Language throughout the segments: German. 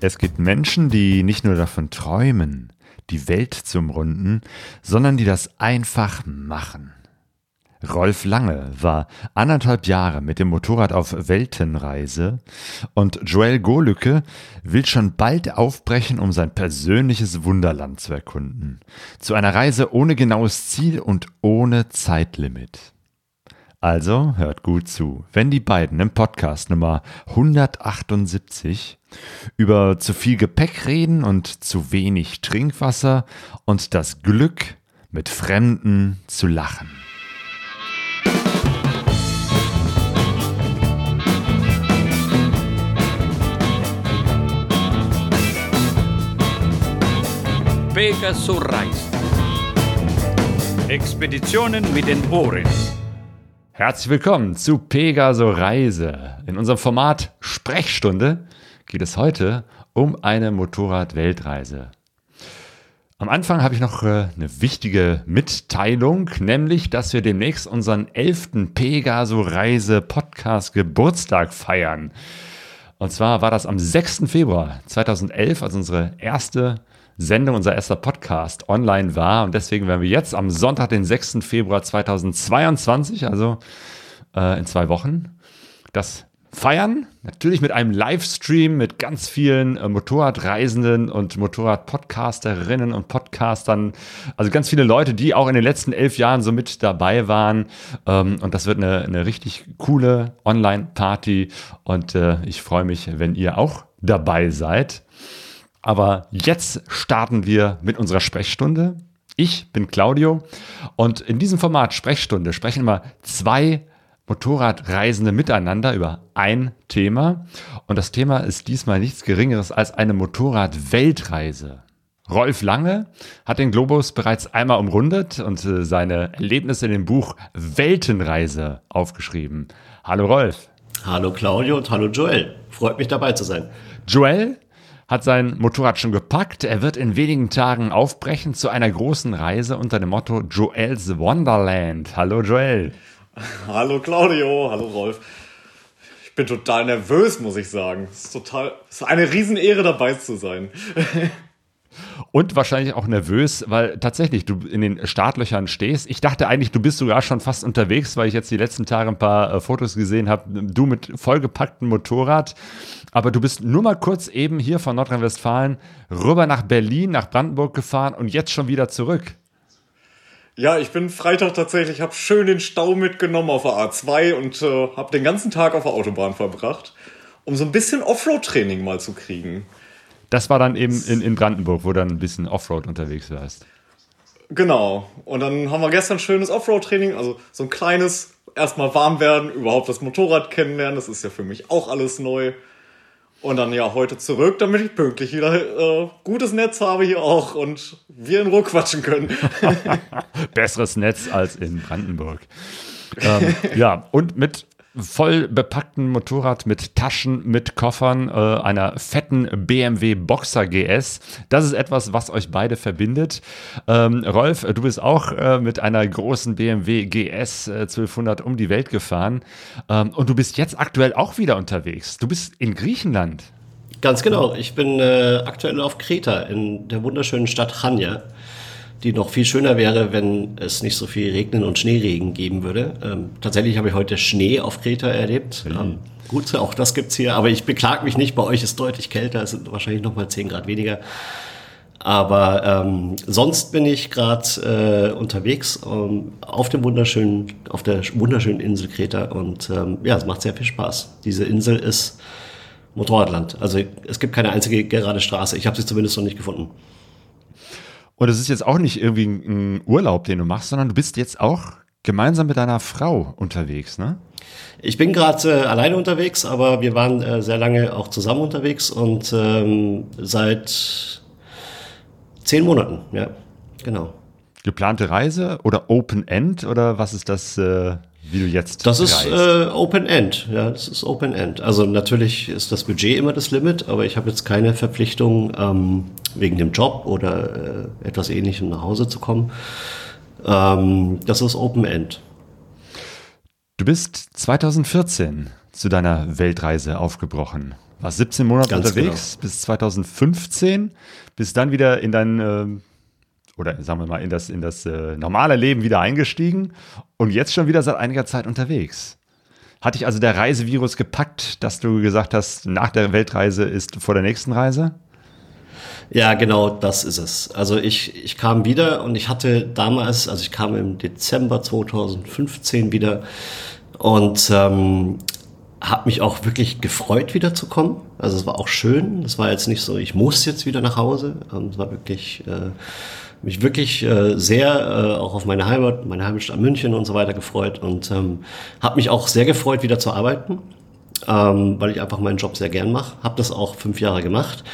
Es gibt Menschen, die nicht nur davon träumen, die Welt zu umrunden, sondern die das einfach machen. Rolf Lange war anderthalb Jahre mit dem Motorrad auf Weltenreise und Joel Golücke will schon bald aufbrechen, um sein persönliches Wunderland zu erkunden. Zu einer Reise ohne genaues Ziel und ohne Zeitlimit. Also hört gut zu, wenn die beiden im Podcast Nummer 178 über zu viel Gepäck reden und zu wenig Trinkwasser und das Glück, mit Fremden zu lachen. Pegasus Reis. Expeditionen mit den Ohren. Herzlich willkommen zu Pegaso Reise. In unserem Format Sprechstunde geht es heute um eine Motorrad-Weltreise. Am Anfang habe ich noch äh, eine wichtige Mitteilung, nämlich, dass wir demnächst unseren 11. Pegaso Reise Podcast Geburtstag feiern. Und zwar war das am 6. Februar 2011, also unsere erste Sendung, unser erster Podcast online war. Und deswegen werden wir jetzt am Sonntag, den 6. Februar 2022, also äh, in zwei Wochen, das feiern. Natürlich mit einem Livestream mit ganz vielen äh, Motorradreisenden und Motorradpodcasterinnen und Podcastern. Also ganz viele Leute, die auch in den letzten elf Jahren so mit dabei waren. Ähm, und das wird eine, eine richtig coole Online-Party. Und äh, ich freue mich, wenn ihr auch dabei seid. Aber jetzt starten wir mit unserer Sprechstunde. Ich bin Claudio und in diesem Format Sprechstunde sprechen immer zwei Motorradreisende miteinander über ein Thema. Und das Thema ist diesmal nichts Geringeres als eine Motorrad-Weltreise. Rolf Lange hat den Globus bereits einmal umrundet und äh, seine Erlebnisse in dem Buch Weltenreise aufgeschrieben. Hallo Rolf. Hallo Claudio und hallo Joel. Freut mich dabei zu sein. Joel hat sein Motorrad schon gepackt. Er wird in wenigen Tagen aufbrechen zu einer großen Reise unter dem Motto Joel's Wonderland. Hallo Joel. Hallo Claudio, hallo Rolf. Ich bin total nervös, muss ich sagen. Es ist total, es ist eine Riesenehre dabei zu sein. Und wahrscheinlich auch nervös, weil tatsächlich du in den Startlöchern stehst. Ich dachte eigentlich, du bist sogar schon fast unterwegs, weil ich jetzt die letzten Tage ein paar äh, Fotos gesehen habe. Du mit vollgepacktem Motorrad. Aber du bist nur mal kurz eben hier von Nordrhein-Westfalen rüber nach Berlin, nach Brandenburg gefahren und jetzt schon wieder zurück. Ja, ich bin Freitag tatsächlich, habe schön den Stau mitgenommen auf der A2 und äh, habe den ganzen Tag auf der Autobahn verbracht, um so ein bisschen Offroad-Training mal zu kriegen. Das war dann eben in, in Brandenburg, wo du dann ein bisschen Offroad unterwegs warst. Genau. Und dann haben wir gestern schönes Offroad-Training, also so ein kleines, erstmal warm werden, überhaupt das Motorrad kennenlernen. Das ist ja für mich auch alles neu. Und dann ja heute zurück, damit ich pünktlich wieder äh, gutes Netz habe hier auch und wir in Ruhe quatschen können. Besseres Netz als in Brandenburg. ähm, ja, und mit voll bepackten Motorrad mit Taschen, mit Koffern, äh, einer fetten BMW Boxer GS. Das ist etwas, was euch beide verbindet. Ähm, Rolf, du bist auch äh, mit einer großen BMW GS äh, 1200 um die Welt gefahren ähm, und du bist jetzt aktuell auch wieder unterwegs. Du bist in Griechenland. Ganz genau. Ich bin äh, aktuell auf Kreta in der wunderschönen Stadt Chania die noch viel schöner wäre, wenn es nicht so viel Regnen und Schneeregen geben würde. Ähm, tatsächlich habe ich heute Schnee auf Kreta erlebt. Mhm. Ähm, gut, auch das gibt's hier, aber ich beklage mich nicht. Bei euch ist deutlich kälter, es sind wahrscheinlich noch mal 10 Grad weniger. Aber ähm, sonst bin ich gerade äh, unterwegs ähm, auf dem wunderschönen, auf der wunderschönen Insel Kreta und ähm, ja, es macht sehr viel Spaß. Diese Insel ist Motorradland. Also es gibt keine einzige gerade Straße. Ich habe sie zumindest noch nicht gefunden. Und es ist jetzt auch nicht irgendwie ein Urlaub, den du machst, sondern du bist jetzt auch gemeinsam mit deiner Frau unterwegs, ne? Ich bin gerade äh, alleine unterwegs, aber wir waren äh, sehr lange auch zusammen unterwegs und ähm, seit zehn Monaten, ja, genau. Geplante Reise oder Open End oder was ist das? Äh wie du jetzt Das ist äh, Open End, ja, das ist Open End. Also natürlich ist das Budget immer das Limit, aber ich habe jetzt keine Verpflichtung, ähm, wegen dem Job oder äh, etwas ähnlichem nach Hause zu kommen. Ähm, das ist Open End. Du bist 2014 zu deiner Weltreise aufgebrochen. Warst 17 Monate Ganz unterwegs bis 2015, bis dann wieder in dein, äh, oder sagen wir mal, in das, in das äh, normale Leben wieder eingestiegen und jetzt schon wieder seit einiger Zeit unterwegs. Hat dich also der Reisevirus gepackt, dass du gesagt hast, nach der Weltreise ist vor der nächsten Reise? Ja, genau, das ist es. Also ich, ich kam wieder und ich hatte damals, also ich kam im Dezember 2015 wieder und ähm, habe mich auch wirklich gefreut, wiederzukommen. Also es war auch schön. Es war jetzt nicht so, ich muss jetzt wieder nach Hause. Es war wirklich, äh, mich wirklich äh, sehr äh, auch auf meine Heimat, meine Heimatstadt München und so weiter gefreut und ähm, habe mich auch sehr gefreut, wieder zu arbeiten, ähm, weil ich einfach meinen Job sehr gern mache. Habe das auch fünf Jahre gemacht.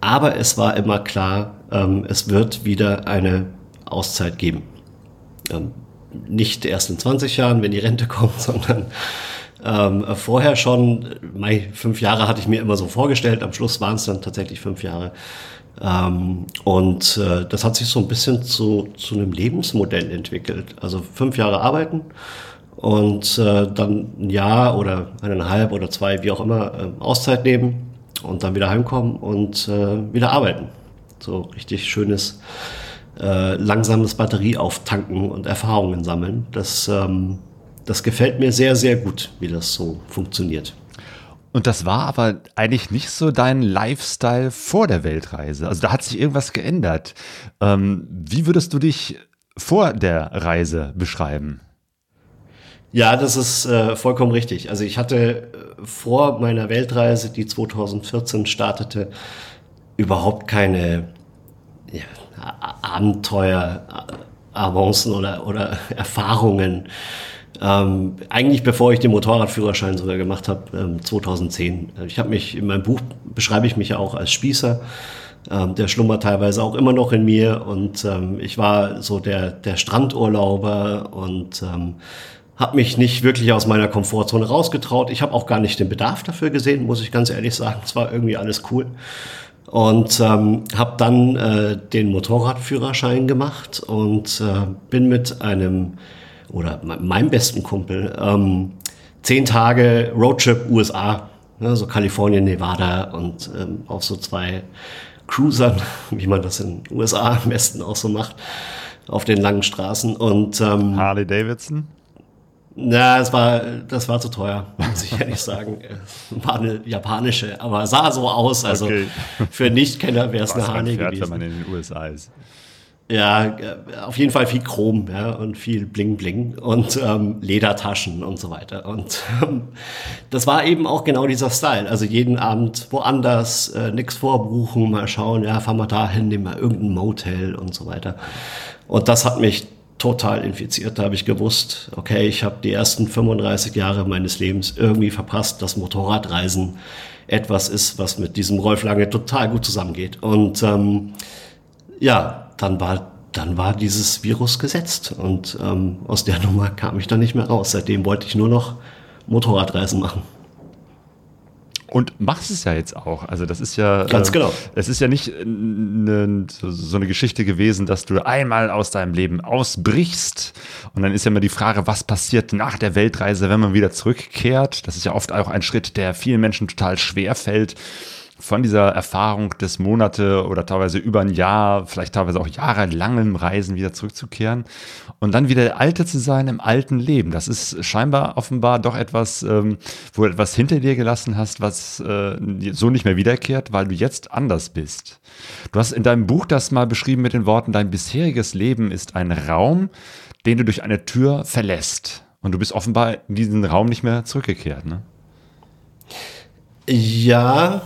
Aber es war immer klar, ähm, es wird wieder eine Auszeit geben. Ähm, nicht erst in 20 Jahren, wenn die Rente kommt, sondern ähm, vorher schon, mei, fünf Jahre hatte ich mir immer so vorgestellt, am Schluss waren es dann tatsächlich fünf Jahre. Ähm, und äh, das hat sich so ein bisschen zu, zu einem Lebensmodell entwickelt. Also fünf Jahre arbeiten und äh, dann ein Jahr oder eineinhalb oder zwei, wie auch immer, äh, Auszeit nehmen und dann wieder heimkommen und äh, wieder arbeiten. So richtig schönes, äh, langsames Batterie auftanken und Erfahrungen sammeln. Das ähm, das gefällt mir sehr, sehr gut, wie das so funktioniert. Und das war aber eigentlich nicht so dein Lifestyle vor der Weltreise. Also da hat sich irgendwas geändert. Ähm, wie würdest du dich vor der Reise beschreiben? Ja, das ist äh, vollkommen richtig. Also ich hatte äh, vor meiner Weltreise, die 2014 startete, überhaupt keine ja, Abenteuer, Avancen oder, oder Erfahrungen ähm, eigentlich bevor ich den Motorradführerschein sogar gemacht habe, ähm, 2010. Ich habe mich, in meinem Buch beschreibe ich mich ja auch als Spießer. Ähm, der schlummert teilweise auch immer noch in mir und ähm, ich war so der, der Strandurlauber und ähm, habe mich nicht wirklich aus meiner Komfortzone rausgetraut. Ich habe auch gar nicht den Bedarf dafür gesehen, muss ich ganz ehrlich sagen. Es war irgendwie alles cool. Und ähm, habe dann äh, den Motorradführerschein gemacht und äh, bin mit einem oder meinem besten Kumpel, ähm, zehn Tage Roadtrip USA, ne, so Kalifornien, Nevada und ähm, auch so zwei Cruisern, wie man das in den USA am besten auch so macht, auf den langen Straßen. Und, ähm, Harley Davidson? Na, das war, das war zu teuer, muss ich ehrlich sagen. War eine japanische, aber sah so aus. Also okay. für Nichtkenner wäre es eine Harley gewesen. wenn man in den USA ist. Ja, auf jeden Fall viel Chrom ja, und viel Bling Bling und ähm, Ledertaschen und so weiter. Und ähm, das war eben auch genau dieser Style. Also jeden Abend woanders, äh, nichts vorbuchen, mal schauen, ja, fahren wir dahin, nehmen wir irgendein Motel und so weiter. Und das hat mich total infiziert. Da habe ich gewusst, okay, ich habe die ersten 35 Jahre meines Lebens irgendwie verpasst, dass Motorradreisen etwas ist, was mit diesem Rolf Lange total gut zusammengeht. Und ähm, ja, dann war, dann war dieses Virus gesetzt. Und ähm, aus der Nummer kam ich dann nicht mehr raus. Seitdem wollte ich nur noch Motorradreisen machen. Und machst es ja jetzt auch. Also das ist ja ganz äh, genau. Es ist ja nicht ne, so eine Geschichte gewesen, dass du einmal aus deinem Leben ausbrichst und dann ist ja immer die Frage, was passiert nach der Weltreise, wenn man wieder zurückkehrt. Das ist ja oft auch ein Schritt, der vielen Menschen total schwer fällt von dieser Erfahrung des Monate oder teilweise über ein Jahr, vielleicht teilweise auch jahrelangem Reisen wieder zurückzukehren und dann wieder der Alte zu sein im alten Leben. Das ist scheinbar offenbar doch etwas, ähm, wo du etwas hinter dir gelassen hast, was äh, so nicht mehr wiederkehrt, weil du jetzt anders bist. Du hast in deinem Buch das mal beschrieben mit den Worten, dein bisheriges Leben ist ein Raum, den du durch eine Tür verlässt. Und du bist offenbar in diesen Raum nicht mehr zurückgekehrt, ne? Ja,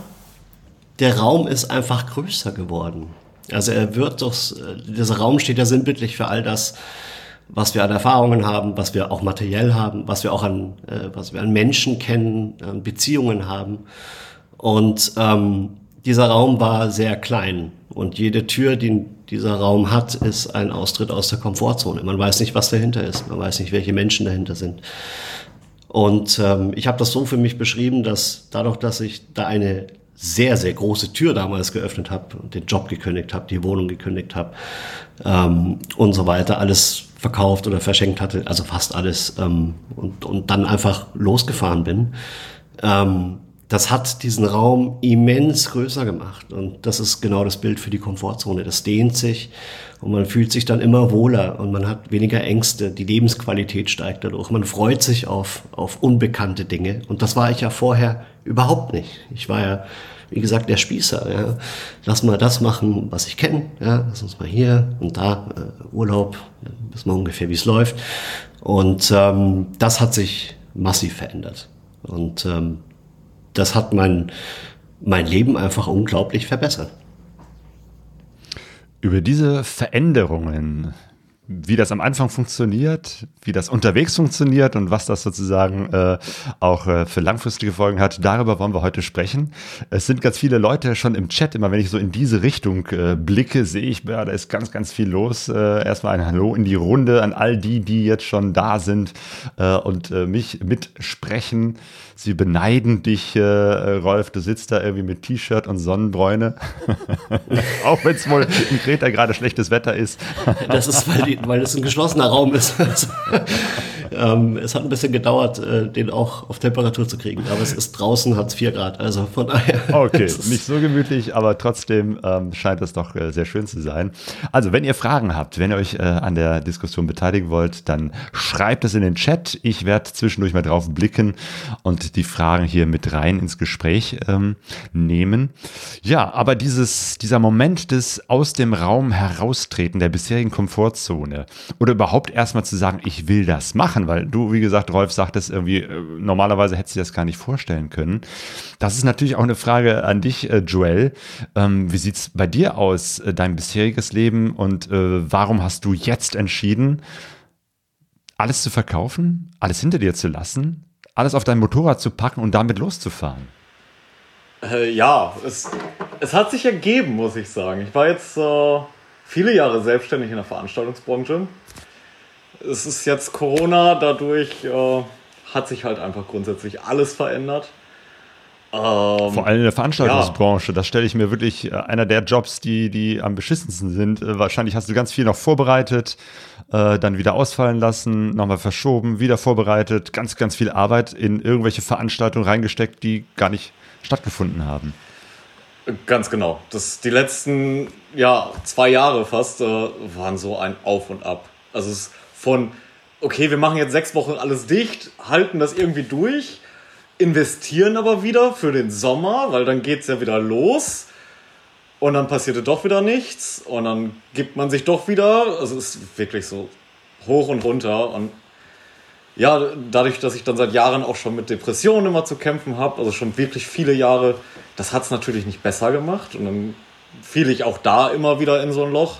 der Raum ist einfach größer geworden. Also er wird doch, dieser Raum steht ja sinnbildlich für all das, was wir an Erfahrungen haben, was wir auch materiell haben, was wir auch an, äh, was wir an Menschen kennen, an Beziehungen haben. Und ähm, dieser Raum war sehr klein und jede Tür, die dieser Raum hat, ist ein Austritt aus der Komfortzone. Man weiß nicht, was dahinter ist, man weiß nicht, welche Menschen dahinter sind. Und ähm, ich habe das so für mich beschrieben, dass dadurch, dass ich da eine sehr, sehr große Tür damals geöffnet habe den Job gekündigt habe, die Wohnung gekündigt habe ähm, und so weiter, alles verkauft oder verschenkt hatte, also fast alles ähm, und, und dann einfach losgefahren bin, ähm, das hat diesen Raum immens größer gemacht. Und das ist genau das Bild für die Komfortzone. Das dehnt sich und man fühlt sich dann immer wohler und man hat weniger Ängste. Die Lebensqualität steigt dadurch. Man freut sich auf, auf unbekannte Dinge. Und das war ich ja vorher überhaupt nicht. Ich war ja, wie gesagt, der Spießer. Ja. Lass mal das machen, was ich kenne. Ja. Lass uns mal hier und da äh, Urlaub, wissen wir ungefähr, wie es läuft. Und ähm, das hat sich massiv verändert. Und ähm, das hat mein, mein Leben einfach unglaublich verbessert. Über diese Veränderungen, wie das am Anfang funktioniert, wie das unterwegs funktioniert und was das sozusagen äh, auch äh, für langfristige Folgen hat, darüber wollen wir heute sprechen. Es sind ganz viele Leute schon im Chat, immer wenn ich so in diese Richtung äh, blicke, sehe ich, ja, da ist ganz, ganz viel los. Äh, erstmal ein Hallo in die Runde an all die, die jetzt schon da sind äh, und äh, mich mitsprechen. Sie beneiden dich, äh, Rolf. Du sitzt da irgendwie mit T-Shirt und Sonnenbräune. Auch wenn es wohl in Kreta gerade schlechtes Wetter ist. das ist, weil, die, weil es ein geschlossener Raum ist. ähm, es hat ein bisschen gedauert, äh, den auch auf Temperatur zu kriegen. Aber es ist draußen, hat es 4 Grad. Also von daher. Okay, nicht so gemütlich, aber trotzdem ähm, scheint es doch äh, sehr schön zu sein. Also, wenn ihr Fragen habt, wenn ihr euch äh, an der Diskussion beteiligen wollt, dann schreibt es in den Chat. Ich werde zwischendurch mal drauf blicken und die Fragen hier mit rein ins Gespräch ähm, nehmen. Ja, aber dieses, dieser Moment des aus dem Raum heraustreten der bisherigen Komfortzone oder überhaupt erstmal zu sagen, ich will das machen, weil du, wie gesagt, Rolf sagtest irgendwie, äh, normalerweise hättest du das gar nicht vorstellen können. Das ist natürlich auch eine Frage an dich, äh, Joel. Ähm, wie sieht's bei dir aus, äh, dein bisheriges Leben und äh, warum hast du jetzt entschieden, alles zu verkaufen, alles hinter dir zu lassen, alles auf dein Motorrad zu packen und damit loszufahren? Äh, ja, es, es hat sich ergeben, muss ich sagen. Ich war jetzt äh, viele Jahre selbstständig in der Veranstaltungsbranche. Es ist jetzt Corona, dadurch äh, hat sich halt einfach grundsätzlich alles verändert. Ähm, Vor allem in der Veranstaltungsbranche, ja. das stelle ich mir wirklich äh, einer der Jobs, die, die am beschissensten sind. Äh, wahrscheinlich hast du ganz viel noch vorbereitet, äh, dann wieder ausfallen lassen, nochmal verschoben, wieder vorbereitet, ganz, ganz viel Arbeit in irgendwelche Veranstaltungen reingesteckt, die gar nicht stattgefunden haben. Ganz genau. Das, die letzten ja, zwei Jahre fast äh, waren so ein Auf und Ab. Also es von, okay, wir machen jetzt sechs Wochen alles dicht, halten das irgendwie durch investieren aber wieder für den Sommer, weil dann geht es ja wieder los. Und dann passierte doch wieder nichts. Und dann gibt man sich doch wieder. Also es ist wirklich so hoch und runter. Und ja, dadurch, dass ich dann seit Jahren auch schon mit Depressionen immer zu kämpfen habe, also schon wirklich viele Jahre, das hat es natürlich nicht besser gemacht. Und dann fiel ich auch da immer wieder in so ein Loch.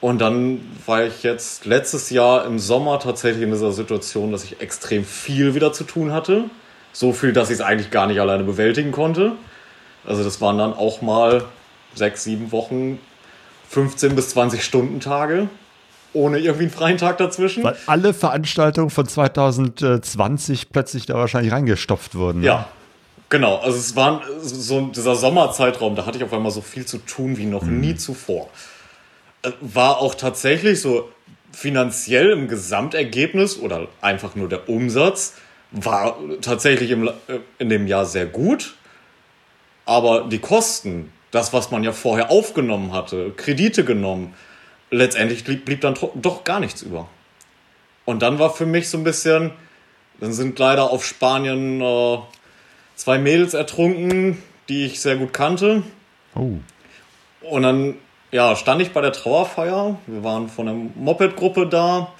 Und dann war ich jetzt letztes Jahr im Sommer tatsächlich in dieser Situation, dass ich extrem viel wieder zu tun hatte. So viel, dass ich es eigentlich gar nicht alleine bewältigen konnte. Also das waren dann auch mal sechs, sieben Wochen, 15 bis 20 Stunden Tage, ohne irgendwie einen freien Tag dazwischen. Weil alle Veranstaltungen von 2020 plötzlich da wahrscheinlich reingestopft wurden. Ne? Ja, genau. Also es war so dieser Sommerzeitraum, da hatte ich auf einmal so viel zu tun wie noch mhm. nie zuvor. Äh, war auch tatsächlich so finanziell im Gesamtergebnis oder einfach nur der Umsatz war tatsächlich im, äh, in dem Jahr sehr gut, aber die Kosten, das, was man ja vorher aufgenommen hatte, Kredite genommen, letztendlich blieb, blieb dann doch gar nichts über. Und dann war für mich so ein bisschen, dann sind leider auf Spanien äh, zwei Mädels ertrunken, die ich sehr gut kannte. Oh. Und dann ja, stand ich bei der Trauerfeier. Wir waren von der Moped-Gruppe da.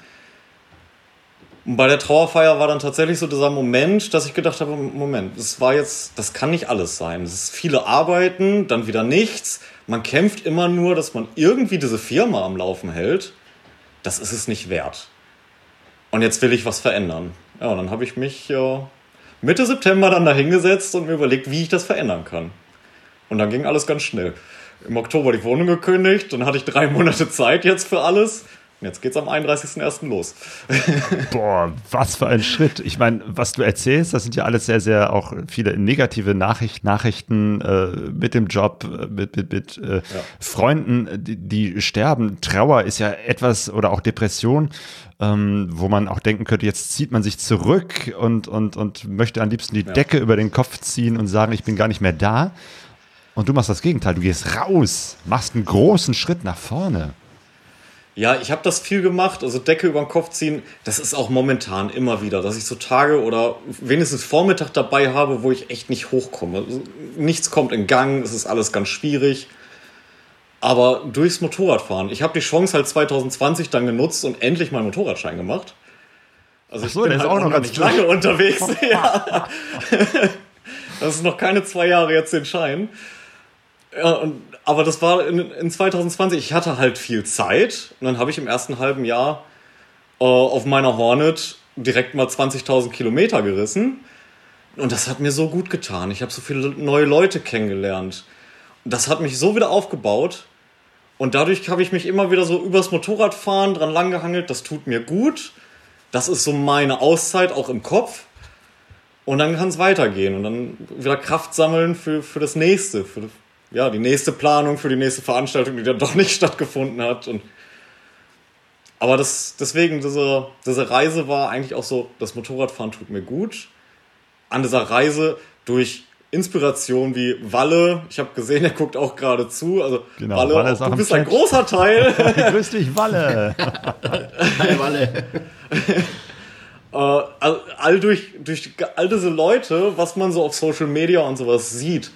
Und bei der Trauerfeier war dann tatsächlich so dieser Moment, dass ich gedacht habe, Moment, das war jetzt, das kann nicht alles sein. Es ist viele Arbeiten, dann wieder nichts. Man kämpft immer nur, dass man irgendwie diese Firma am Laufen hält. Das ist es nicht wert. Und jetzt will ich was verändern. Ja, und dann habe ich mich äh, Mitte September dann da hingesetzt und mir überlegt, wie ich das verändern kann. Und dann ging alles ganz schnell. Im Oktober die Wohnung gekündigt, dann hatte ich drei Monate Zeit jetzt für alles Jetzt geht's am 31.01. los. Boah, was für ein Schritt. Ich meine, was du erzählst, das sind ja alles sehr, sehr auch viele negative Nachricht, Nachrichten äh, mit dem Job, äh, mit, mit, mit äh, ja. Freunden, die, die, sterben. Trauer ist ja etwas oder auch Depression, ähm, wo man auch denken könnte, jetzt zieht man sich zurück und, und, und möchte am liebsten die ja. Decke über den Kopf ziehen und sagen, ich bin gar nicht mehr da. Und du machst das Gegenteil. Du gehst raus, machst einen großen Schritt nach vorne. Ja, ich habe das viel gemacht, also Decke über den Kopf ziehen, das ist auch momentan immer wieder, dass ich so Tage oder wenigstens Vormittag dabei habe, wo ich echt nicht hochkomme. Also nichts kommt in Gang, es ist alles ganz schwierig. Aber durchs Motorradfahren, ich habe die Chance halt 2020 dann genutzt und endlich meinen Motorradschein gemacht. Also ich so, bin halt auch noch nicht lange unterwegs. ja. das ist noch keine zwei Jahre jetzt den Schein. Ja, und aber das war in, in 2020, ich hatte halt viel Zeit und dann habe ich im ersten halben Jahr äh, auf meiner Hornet direkt mal 20.000 Kilometer gerissen. Und das hat mir so gut getan. Ich habe so viele neue Leute kennengelernt. Das hat mich so wieder aufgebaut. Und dadurch habe ich mich immer wieder so übers Motorradfahren dran langgehangelt. Das tut mir gut. Das ist so meine Auszeit, auch im Kopf. Und dann kann es weitergehen und dann wieder Kraft sammeln für, für das nächste, für, ja, die nächste Planung für die nächste Veranstaltung, die dann doch nicht stattgefunden hat. Und aber das, deswegen, diese, diese Reise war eigentlich auch so, das Motorradfahren tut mir gut. An dieser Reise durch Inspiration wie Walle, ich habe gesehen, er guckt auch gerade zu. Also genau, Walle, Walle du bist ein großer Teil. Grüß dich, Walle. Hi, Walle. äh, all, all, durch, durch all diese Leute, was man so auf Social Media und sowas sieht,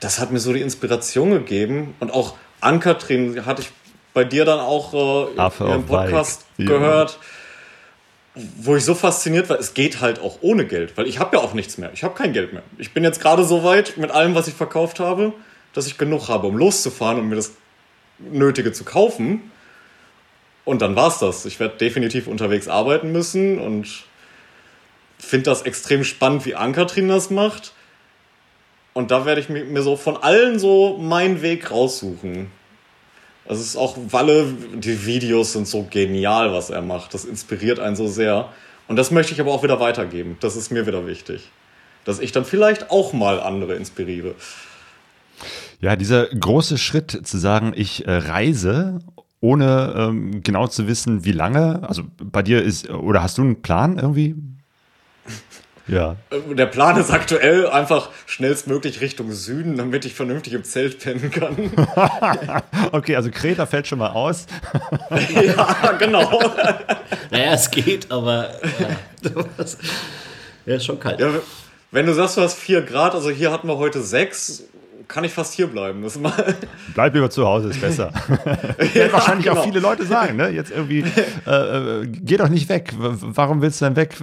das hat mir so die Inspiration gegeben. Und auch Ankatrin hatte ich bei dir dann auch äh, im Podcast Bike. gehört, ja. wo ich so fasziniert war. Es geht halt auch ohne Geld, weil ich habe ja auch nichts mehr. Ich habe kein Geld mehr. Ich bin jetzt gerade so weit mit allem, was ich verkauft habe, dass ich genug habe, um loszufahren und mir das Nötige zu kaufen. Und dann war's das. Ich werde definitiv unterwegs arbeiten müssen und finde das extrem spannend, wie Ankatrin das macht. Und da werde ich mir so von allen so meinen Weg raussuchen. Es ist auch Walle, die Videos sind so genial, was er macht. Das inspiriert einen so sehr. Und das möchte ich aber auch wieder weitergeben. Das ist mir wieder wichtig. Dass ich dann vielleicht auch mal andere inspiriere. Ja, dieser große Schritt zu sagen, ich äh, reise, ohne ähm, genau zu wissen, wie lange. Also bei dir ist, oder hast du einen Plan irgendwie? Ja. Äh, der Plan ist aktuell einfach schnellstmöglich Richtung Süden, damit ich vernünftig im Zelt pennen kann. okay, also Kreta fällt schon mal aus. ja, genau. naja, es geht, aber ja, ja ist schon kalt. Ja, wenn du sagst, du hast 4 Grad, also hier hatten wir heute 6, kann ich fast hier bleiben. Das Bleib lieber zu Hause, ist besser. ja, wahrscheinlich genau. auch viele Leute sagen, ne? Jetzt irgendwie, äh, äh, geh doch nicht weg. Warum willst du denn weg?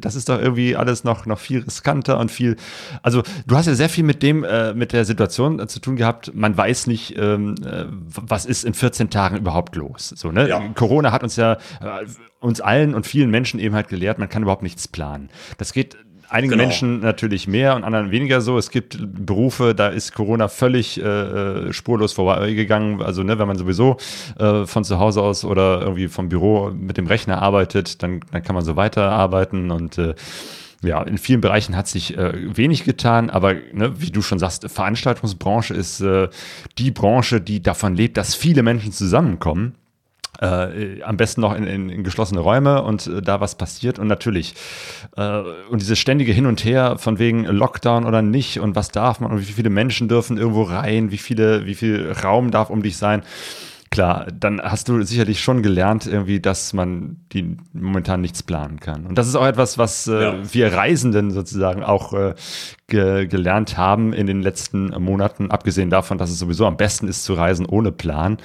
Das ist doch irgendwie alles noch, noch viel riskanter und viel. Also, du hast ja sehr viel mit dem, äh, mit der Situation äh, zu tun gehabt. Man weiß nicht, ähm, äh, was ist in 14 Tagen überhaupt los. So, ne? Ja. Corona hat uns ja äh, uns allen und vielen Menschen eben halt gelehrt, man kann überhaupt nichts planen. Das geht einigen genau. Menschen natürlich mehr und anderen weniger so. Es gibt Berufe, da ist Corona völlig äh, äh, spurlos vorbeigegangen. Also ne, wenn man sowieso äh, von zu Hause aus oder irgendwie vom Büro mit dem Rechner arbeitet, dann, dann kann man so weiterarbeiten und äh, ja, in vielen Bereichen hat sich äh, wenig getan, aber ne, wie du schon sagst, Veranstaltungsbranche ist äh, die Branche, die davon lebt, dass viele Menschen zusammenkommen. Äh, am besten noch in, in, in geschlossene Räume und äh, da was passiert. Und natürlich, äh, und dieses ständige Hin und Her von wegen Lockdown oder nicht und was darf man und wie viele Menschen dürfen irgendwo rein, wie viele, wie viel Raum darf um dich sein klar, dann hast du sicherlich schon gelernt, irgendwie, dass man die momentan nichts planen kann. Und das ist auch etwas, was äh, ja. wir Reisenden sozusagen auch äh, ge gelernt haben in den letzten Monaten, abgesehen davon, dass es sowieso am besten ist zu reisen ohne Plan.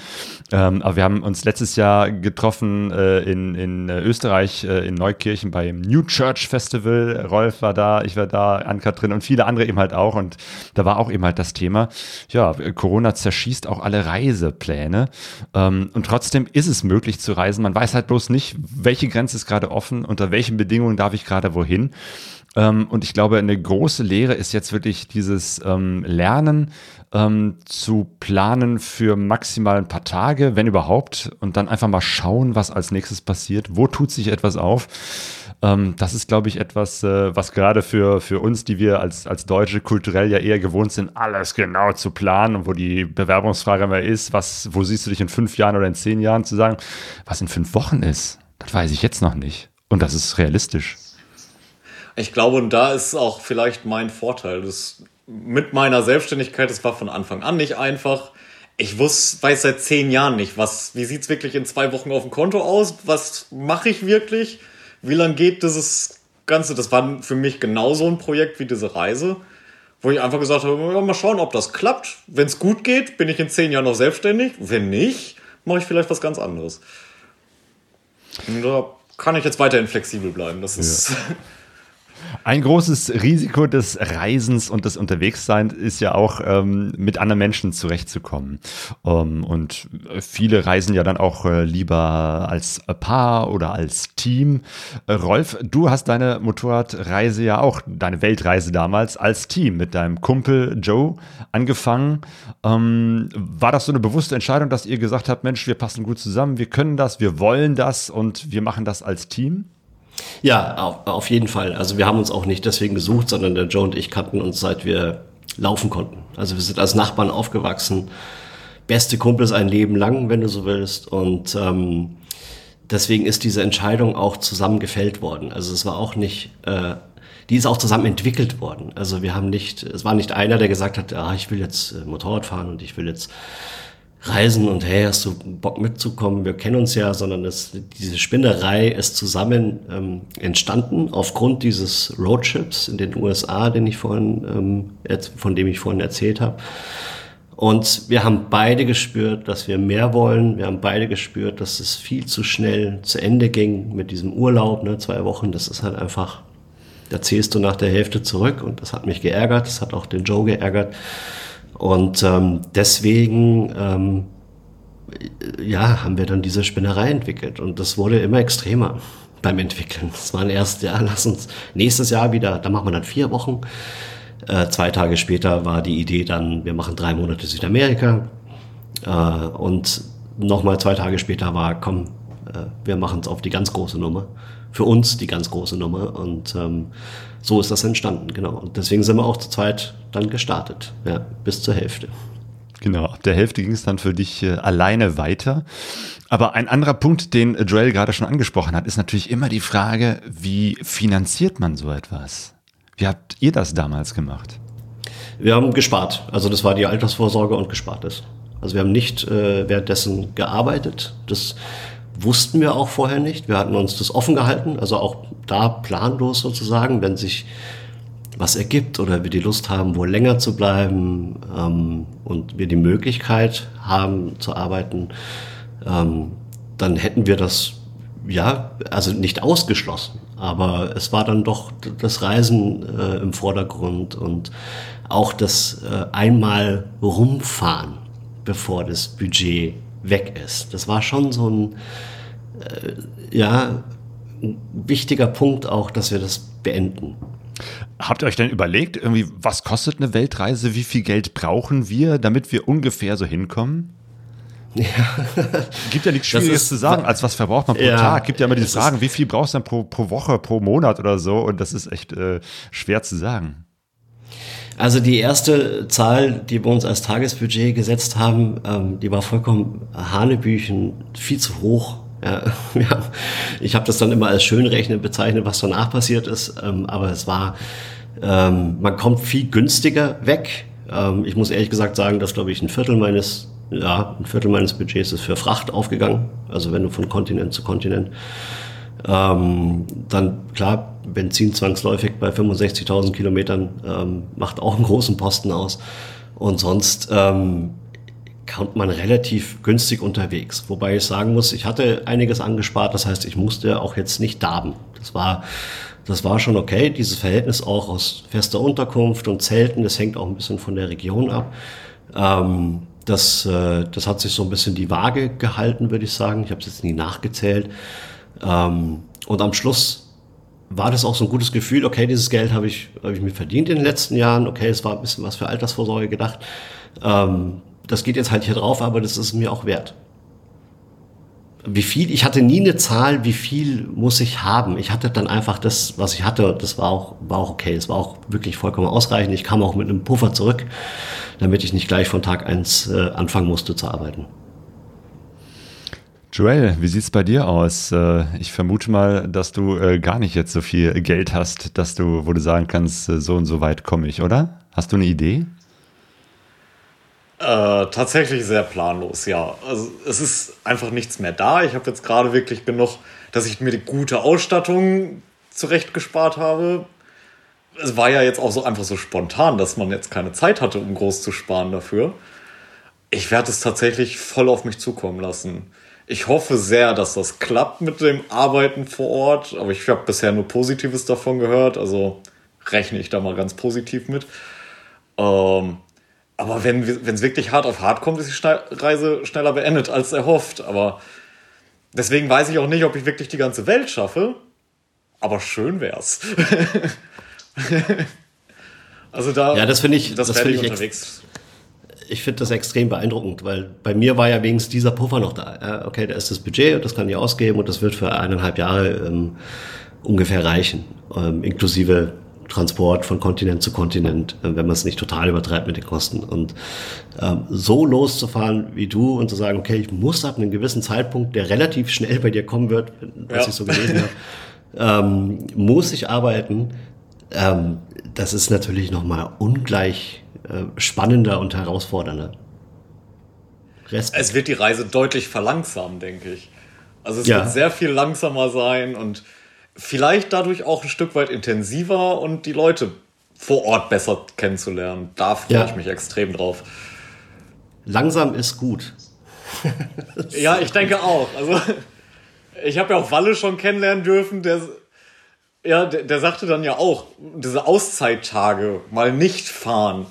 Ähm, aber wir haben uns letztes Jahr getroffen äh, in, in Österreich, äh, in Neukirchen beim New Church Festival. Rolf war da, ich war da, Ann-Kathrin und viele andere eben halt auch. Und da war auch eben halt das Thema, ja, Corona zerschießt auch alle Reisepläne. Ähm, und trotzdem ist es möglich zu reisen. Man weiß halt bloß nicht, welche Grenze ist gerade offen, unter welchen Bedingungen darf ich gerade wohin. Ähm, und ich glaube, eine große Lehre ist jetzt wirklich dieses ähm, Lernen ähm, zu planen für maximal ein paar Tage, wenn überhaupt, und dann einfach mal schauen, was als nächstes passiert. Wo tut sich etwas auf? Ähm, das ist, glaube ich, etwas, äh, was gerade für, für uns, die wir als, als Deutsche kulturell ja eher gewohnt sind, alles genau zu planen und wo die Bewerbungsfrage immer ist, was, wo siehst du dich in fünf Jahren oder in zehn Jahren zu sagen, was in fünf Wochen ist, das weiß ich jetzt noch nicht. Und das ist realistisch. Ich glaube, und da ist auch vielleicht mein Vorteil. Das, mit meiner Selbstständigkeit, das war von Anfang an nicht einfach. Ich wusste, weiß seit zehn Jahren nicht, was, wie sieht's wirklich in zwei Wochen auf dem Konto aus? Was mache ich wirklich? Wie lange geht dieses Ganze? Das war für mich genauso ein Projekt wie diese Reise, wo ich einfach gesagt habe, mal schauen, ob das klappt. Wenn es gut geht, bin ich in zehn Jahren noch selbstständig. Wenn nicht, mache ich vielleicht was ganz anderes. Und da kann ich jetzt weiterhin flexibel bleiben. Das ist. Ein großes Risiko des Reisens und des Unterwegsseins ist ja auch, ähm, mit anderen Menschen zurechtzukommen. Ähm, und viele reisen ja dann auch äh, lieber als Paar oder als Team. Äh, Rolf, du hast deine Motorradreise ja auch, deine Weltreise damals, als Team mit deinem Kumpel Joe angefangen. Ähm, war das so eine bewusste Entscheidung, dass ihr gesagt habt, Mensch, wir passen gut zusammen, wir können das, wir wollen das und wir machen das als Team? Ja, auf, jeden Fall. Also wir haben uns auch nicht deswegen gesucht, sondern der Joe und ich kannten uns seit wir laufen konnten. Also wir sind als Nachbarn aufgewachsen, beste Kumpels ein Leben lang, wenn du so willst. Und ähm, deswegen ist diese Entscheidung auch zusammen gefällt worden. Also es war auch nicht, äh, die ist auch zusammen entwickelt worden. Also wir haben nicht, es war nicht einer, der gesagt hat, ah, ich will jetzt äh, Motorrad fahren und ich will jetzt reisen und hey, hast du Bock mitzukommen? Wir kennen uns ja, sondern es, diese Spinnerei ist zusammen ähm, entstanden aufgrund dieses Roadtrips in den USA, den ich vorhin, ähm, von dem ich vorhin erzählt habe. Und wir haben beide gespürt, dass wir mehr wollen. Wir haben beide gespürt, dass es viel zu schnell zu Ende ging mit diesem Urlaub, ne, zwei Wochen. Das ist halt einfach, da zählst du nach der Hälfte zurück und das hat mich geärgert. Das hat auch den Joe geärgert. Und ähm, deswegen ähm, ja, haben wir dann diese Spinnerei entwickelt. Und das wurde immer extremer beim Entwickeln. Das waren erst, ja, lass uns nächstes Jahr wieder, da machen wir dann vier Wochen. Äh, zwei Tage später war die Idee dann, wir machen drei Monate Südamerika. Äh, und nochmal zwei Tage später war, komm, äh, wir machen es auf die ganz große Nummer. Für uns die ganz große Nummer. Und ähm, so ist das entstanden, genau. Und deswegen sind wir auch zu zweit dann gestartet, ja, bis zur Hälfte. Genau, ab der Hälfte ging es dann für dich äh, alleine weiter. Aber ein anderer Punkt, den Joel gerade schon angesprochen hat, ist natürlich immer die Frage, wie finanziert man so etwas? Wie habt ihr das damals gemacht? Wir haben gespart. Also das war die Altersvorsorge und gespart ist. Also wir haben nicht äh, währenddessen gearbeitet. Das wussten wir auch vorher nicht. Wir hatten uns das offen gehalten, also auch da planlos sozusagen, wenn sich was ergibt oder wir die Lust haben, wohl länger zu bleiben ähm, und wir die Möglichkeit haben zu arbeiten, ähm, dann hätten wir das ja, also nicht ausgeschlossen, aber es war dann doch das Reisen äh, im Vordergrund und auch das äh, einmal rumfahren, bevor das Budget weg ist. Das war schon so ein, äh, ja, ein wichtiger Punkt auch, dass wir das beenden. Habt ihr euch denn überlegt, irgendwie, was kostet eine Weltreise? Wie viel Geld brauchen wir, damit wir ungefähr so hinkommen? Ja. Gibt ja nichts Schwieriges zu sagen, als was verbraucht man pro ja, Tag. Gibt ja immer diese Fragen, wie viel brauchst du dann pro, pro Woche, pro Monat oder so? Und das ist echt äh, schwer zu sagen. Also die erste Zahl, die wir uns als Tagesbudget gesetzt haben, ähm, die war vollkommen Hanebüchen, viel zu hoch. Ja, ja. Ich habe das dann immer als Schönrechnen bezeichnet, was danach passiert ist, ähm, aber es war, ähm, man kommt viel günstiger weg. Ähm, ich muss ehrlich gesagt sagen, dass glaube ich ein Viertel meines, ja, ein Viertel meines Budgets ist für Fracht aufgegangen. Also wenn du von Kontinent zu Kontinent ähm, dann klar, Benzin zwangsläufig bei 65.000 Kilometern ähm, macht auch einen großen Posten aus. Und sonst ähm, kommt man relativ günstig unterwegs. Wobei ich sagen muss, ich hatte einiges angespart. Das heißt, ich musste auch jetzt nicht darben. Das war, das war schon okay. Dieses Verhältnis auch aus fester Unterkunft und Zelten, das hängt auch ein bisschen von der Region ab. Ähm, das, äh, das hat sich so ein bisschen die Waage gehalten, würde ich sagen. Ich habe es jetzt nie nachgezählt. Ähm, und am Schluss war das auch so ein gutes Gefühl, okay, dieses Geld habe ich, hab ich mir verdient in den letzten Jahren, okay, es war ein bisschen was für Altersvorsorge gedacht. Ähm, das geht jetzt halt hier drauf, aber das ist mir auch wert. Wie viel? Ich hatte nie eine Zahl, wie viel muss ich haben. Ich hatte dann einfach das, was ich hatte, das war auch, war auch okay. Es war auch wirklich vollkommen ausreichend. Ich kam auch mit einem Puffer zurück, damit ich nicht gleich von Tag eins äh, anfangen musste zu arbeiten. Joel, wie sieht's bei dir aus? Äh, ich vermute mal, dass du äh, gar nicht jetzt so viel Geld hast, dass du, wo du sagen kannst, äh, so und so weit komme ich, oder? Hast du eine Idee? Äh, tatsächlich sehr planlos, ja. Also es ist einfach nichts mehr da. Ich habe jetzt gerade wirklich genug, dass ich mir die gute Ausstattung zurechtgespart habe. Es war ja jetzt auch so einfach so spontan, dass man jetzt keine Zeit hatte, um groß zu sparen dafür. Ich werde es tatsächlich voll auf mich zukommen lassen. Ich hoffe sehr, dass das klappt mit dem Arbeiten vor Ort, aber ich habe bisher nur Positives davon gehört, also rechne ich da mal ganz positiv mit. Ähm, aber wenn es wirklich hart auf hart kommt, ist die Schnell Reise schneller beendet als erhofft. Aber deswegen weiß ich auch nicht, ob ich wirklich die ganze Welt schaffe. Aber schön wär's. also da. Ja, das finde ich. Das, das finde ich unterwegs. Ich finde das extrem beeindruckend, weil bei mir war ja wenigstens dieser Puffer noch da. Okay, da ist das Budget und das kann ich ausgeben und das wird für eineinhalb Jahre ähm, ungefähr reichen, ähm, inklusive Transport von Kontinent zu Kontinent, äh, wenn man es nicht total übertreibt mit den Kosten. Und ähm, so loszufahren wie du und zu sagen, okay, ich muss ab einem gewissen Zeitpunkt, der relativ schnell bei dir kommen wird, was ja. ich so gelesen habe, ähm, muss ich arbeiten. Ähm, das ist natürlich nochmal ungleich äh, spannender und herausfordernder. Respekt. Es wird die Reise deutlich verlangsamen, denke ich. Also es ja. wird sehr viel langsamer sein und vielleicht dadurch auch ein Stück weit intensiver und die Leute vor Ort besser kennenzulernen. Da freue ja. ich mich extrem drauf. Langsam ist gut. ja, ich denke auch. Also ich habe ja auch Walle schon kennenlernen dürfen, der ja, der, der sagte dann ja auch, diese Auszeittage mal nicht fahren,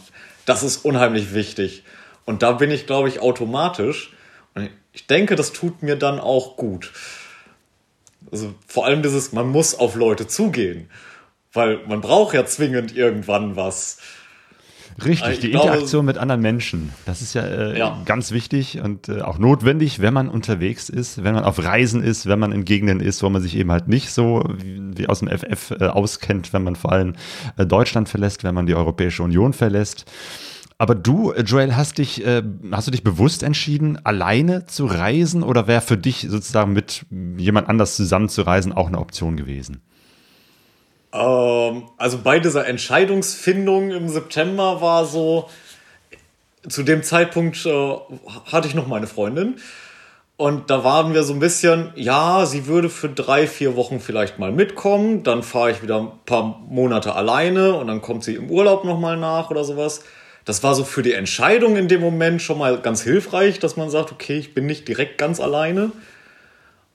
das ist unheimlich wichtig. Und da bin ich, glaube ich, automatisch. Und ich denke, das tut mir dann auch gut. Also vor allem dieses, man muss auf Leute zugehen. Weil man braucht ja zwingend irgendwann was. Richtig, ich die glaube, Interaktion mit anderen Menschen, das ist ja, äh, ja. ganz wichtig und äh, auch notwendig, wenn man unterwegs ist, wenn man auf Reisen ist, wenn man in Gegenden ist, wo man sich eben halt nicht so wie, wie aus dem FF äh, auskennt, wenn man vor allem äh, Deutschland verlässt, wenn man die Europäische Union verlässt. Aber du, äh, Joel, hast dich, äh, hast du dich bewusst entschieden, alleine zu reisen oder wäre für dich sozusagen mit jemand anders zusammen zu reisen auch eine Option gewesen? Ähm, also bei dieser Entscheidungsfindung im September war so, zu dem Zeitpunkt äh, hatte ich noch meine Freundin. Und da waren wir so ein bisschen, ja, sie würde für drei, vier Wochen vielleicht mal mitkommen. Dann fahre ich wieder ein paar Monate alleine und dann kommt sie im Urlaub nochmal nach oder sowas das war so für die Entscheidung in dem Moment schon mal ganz hilfreich, dass man sagt, okay, ich bin nicht direkt ganz alleine.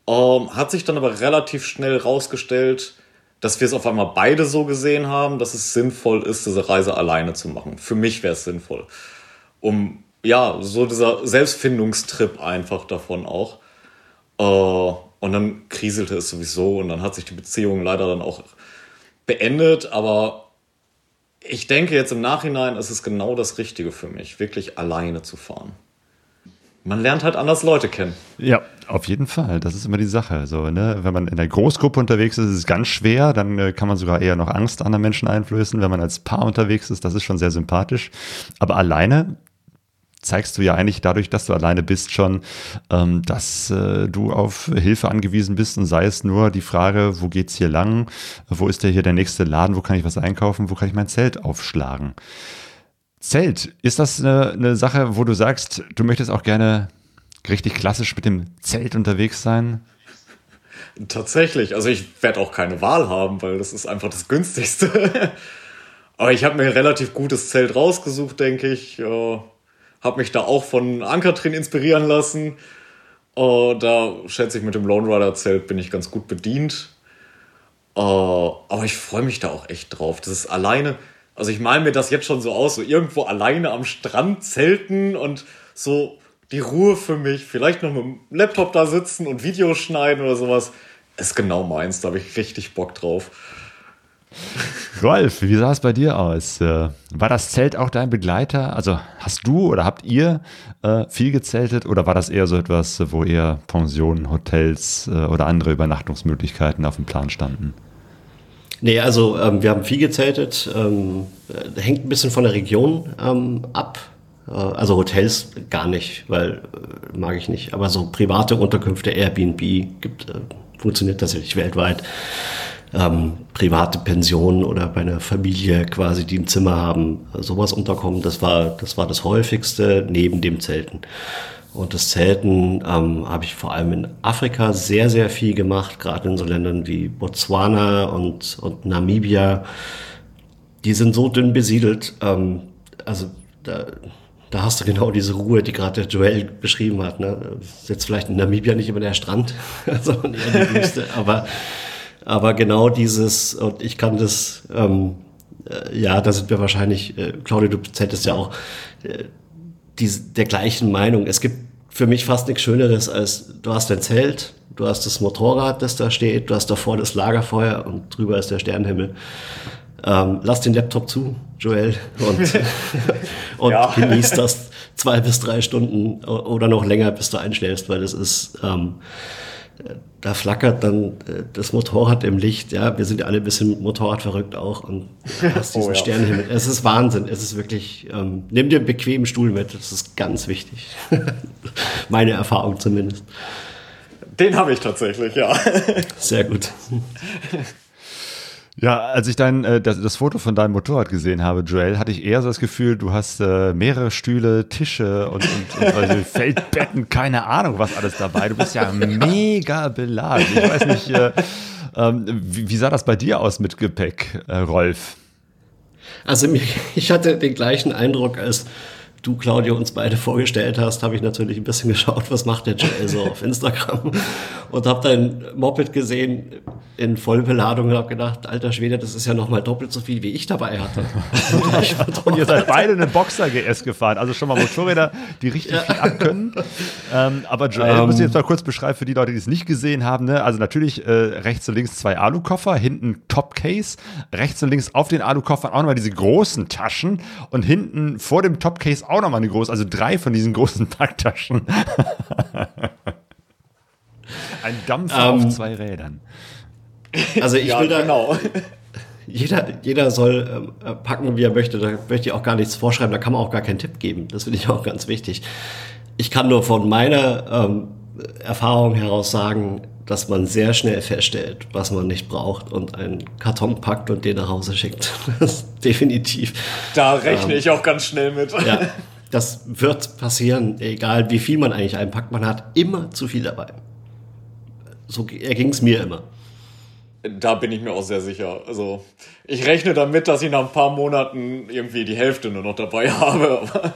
Ähm, hat sich dann aber relativ schnell rausgestellt, dass wir es auf einmal beide so gesehen haben, dass es sinnvoll ist, diese Reise alleine zu machen. Für mich wäre es sinnvoll. Um, ja, so dieser Selbstfindungstrip einfach davon auch. Äh, und dann kriselte es sowieso und dann hat sich die Beziehung leider dann auch beendet, aber ich denke jetzt im Nachhinein ist es genau das Richtige für mich, wirklich alleine zu fahren. Man lernt halt anders Leute kennen. Ja, auf jeden Fall. Das ist immer die Sache. So, ne? Wenn man in der Großgruppe unterwegs ist, ist es ganz schwer. Dann äh, kann man sogar eher noch Angst anderen Menschen einflößen. Wenn man als Paar unterwegs ist, das ist schon sehr sympathisch. Aber alleine zeigst du ja eigentlich dadurch, dass du alleine bist, schon, ähm, dass äh, du auf Hilfe angewiesen bist und sei es nur die Frage, wo geht's hier lang, wo ist der hier der nächste Laden, wo kann ich was einkaufen, wo kann ich mein Zelt aufschlagen. Zelt, ist das eine, eine Sache, wo du sagst, du möchtest auch gerne richtig klassisch mit dem Zelt unterwegs sein? Tatsächlich, also ich werde auch keine Wahl haben, weil das ist einfach das günstigste. Aber ich habe mir ein relativ gutes Zelt rausgesucht, denke ich habe mich da auch von Ankatrin inspirieren lassen. Uh, da schätze ich mit dem Lone Rider Zelt bin ich ganz gut bedient. Uh, aber ich freue mich da auch echt drauf. Das ist alleine, also ich male mir das jetzt schon so aus, so irgendwo alleine am Strand zelten und so die Ruhe für mich, vielleicht noch mit dem Laptop da sitzen und Videos schneiden oder sowas. ist genau meins, da habe ich richtig Bock drauf. Rolf, wie sah es bei dir aus? Äh, war das Zelt auch dein Begleiter? Also hast du oder habt ihr äh, viel gezeltet oder war das eher so etwas, wo eher Pensionen, Hotels äh, oder andere Übernachtungsmöglichkeiten auf dem Plan standen? Nee, also ähm, wir haben viel gezeltet. Ähm, hängt ein bisschen von der Region ähm, ab. Äh, also Hotels gar nicht, weil äh, mag ich nicht. Aber so private Unterkünfte, Airbnb gibt, äh, funktioniert tatsächlich weltweit. Ähm, private Pensionen oder bei einer Familie quasi, die ein Zimmer haben, sowas unterkommen, das war, das war das häufigste neben dem Zelten. Und das Zelten ähm, habe ich vor allem in Afrika sehr, sehr viel gemacht, gerade in so Ländern wie Botswana und, und Namibia. Die sind so dünn besiedelt. Ähm, also da, da hast du genau diese Ruhe, die gerade der Joel beschrieben hat. Ne? Jetzt vielleicht in Namibia nicht immer der Strand, sondern eher die Wüste. aber, aber genau dieses, und ich kann das, ähm, äh, ja, da sind wir wahrscheinlich, äh, Claudia, du zeltest ja auch, äh, die, der gleichen Meinung. Es gibt für mich fast nichts Schöneres als du hast ein Zelt, du hast das Motorrad, das da steht, du hast davor das Lagerfeuer und drüber ist der Sternenhimmel. Ähm, lass den Laptop zu, Joel, und, und ja. genieß das zwei bis drei Stunden oder noch länger, bis du einschläfst, weil das ist, ähm, da flackert dann äh, das Motorrad im Licht. Ja, wir sind ja alle ein bisschen Motorrad verrückt auch und hast diesen oh, ja. Sternenhimmel. Es ist Wahnsinn. Es ist wirklich, ähm, nimm dir einen bequemen Stuhl mit. Das ist ganz wichtig. Meine Erfahrung zumindest. Den habe ich tatsächlich, ja. Sehr gut. Ja, als ich dein, äh, das, das, Foto von deinem Motorrad gesehen habe, Joel, hatte ich eher so das Gefühl, du hast äh, mehrere Stühle, Tische und, und, und also Feldbetten, keine Ahnung, was alles dabei. Du bist ja mega beladen. Ich weiß nicht, äh, ähm, wie, wie, sah das bei dir aus mit Gepäck, äh, Rolf? Also ich hatte den gleichen Eindruck, als du, Claudia, uns beide vorgestellt hast, habe ich natürlich ein bisschen geschaut, was macht der Joel so auf Instagram und habe dein Moped gesehen in Vollbeladung und habe gedacht, alter Schwede, das ist ja noch mal doppelt so viel, wie ich dabei hatte. und ihr seid beide eine Boxer-GS gefahren, also schon mal Motorräder, die richtig ja. viel abkönnen. Ähm, aber Joel, ähm, muss ich jetzt mal kurz beschreiben für die Leute, die es nicht gesehen haben. Ne? Also natürlich äh, rechts und links zwei Alukoffer, hinten Topcase, rechts und links auf den Alukoffern auch nochmal diese großen Taschen und hinten vor dem Topcase auch nochmal eine große, also drei von diesen großen Packtaschen. Ein Dampfer um, auf ähm, zwei Rädern. Also ich ja, will da genau. Jeder, jeder soll äh, packen, wie er möchte. Da möchte ich auch gar nichts vorschreiben. Da kann man auch gar keinen Tipp geben. Das finde ich auch ganz wichtig. Ich kann nur von meiner ähm, Erfahrung heraus sagen, dass man sehr schnell feststellt, was man nicht braucht und einen Karton packt und den nach Hause schickt. Das definitiv. Da rechne ähm, ich auch ganz schnell mit. Ja, das wird passieren, egal wie viel man eigentlich einpackt. Man hat immer zu viel dabei. So ging es mir immer. Da bin ich mir auch sehr sicher. Also ich rechne damit, dass ich nach ein paar Monaten irgendwie die Hälfte nur noch dabei habe.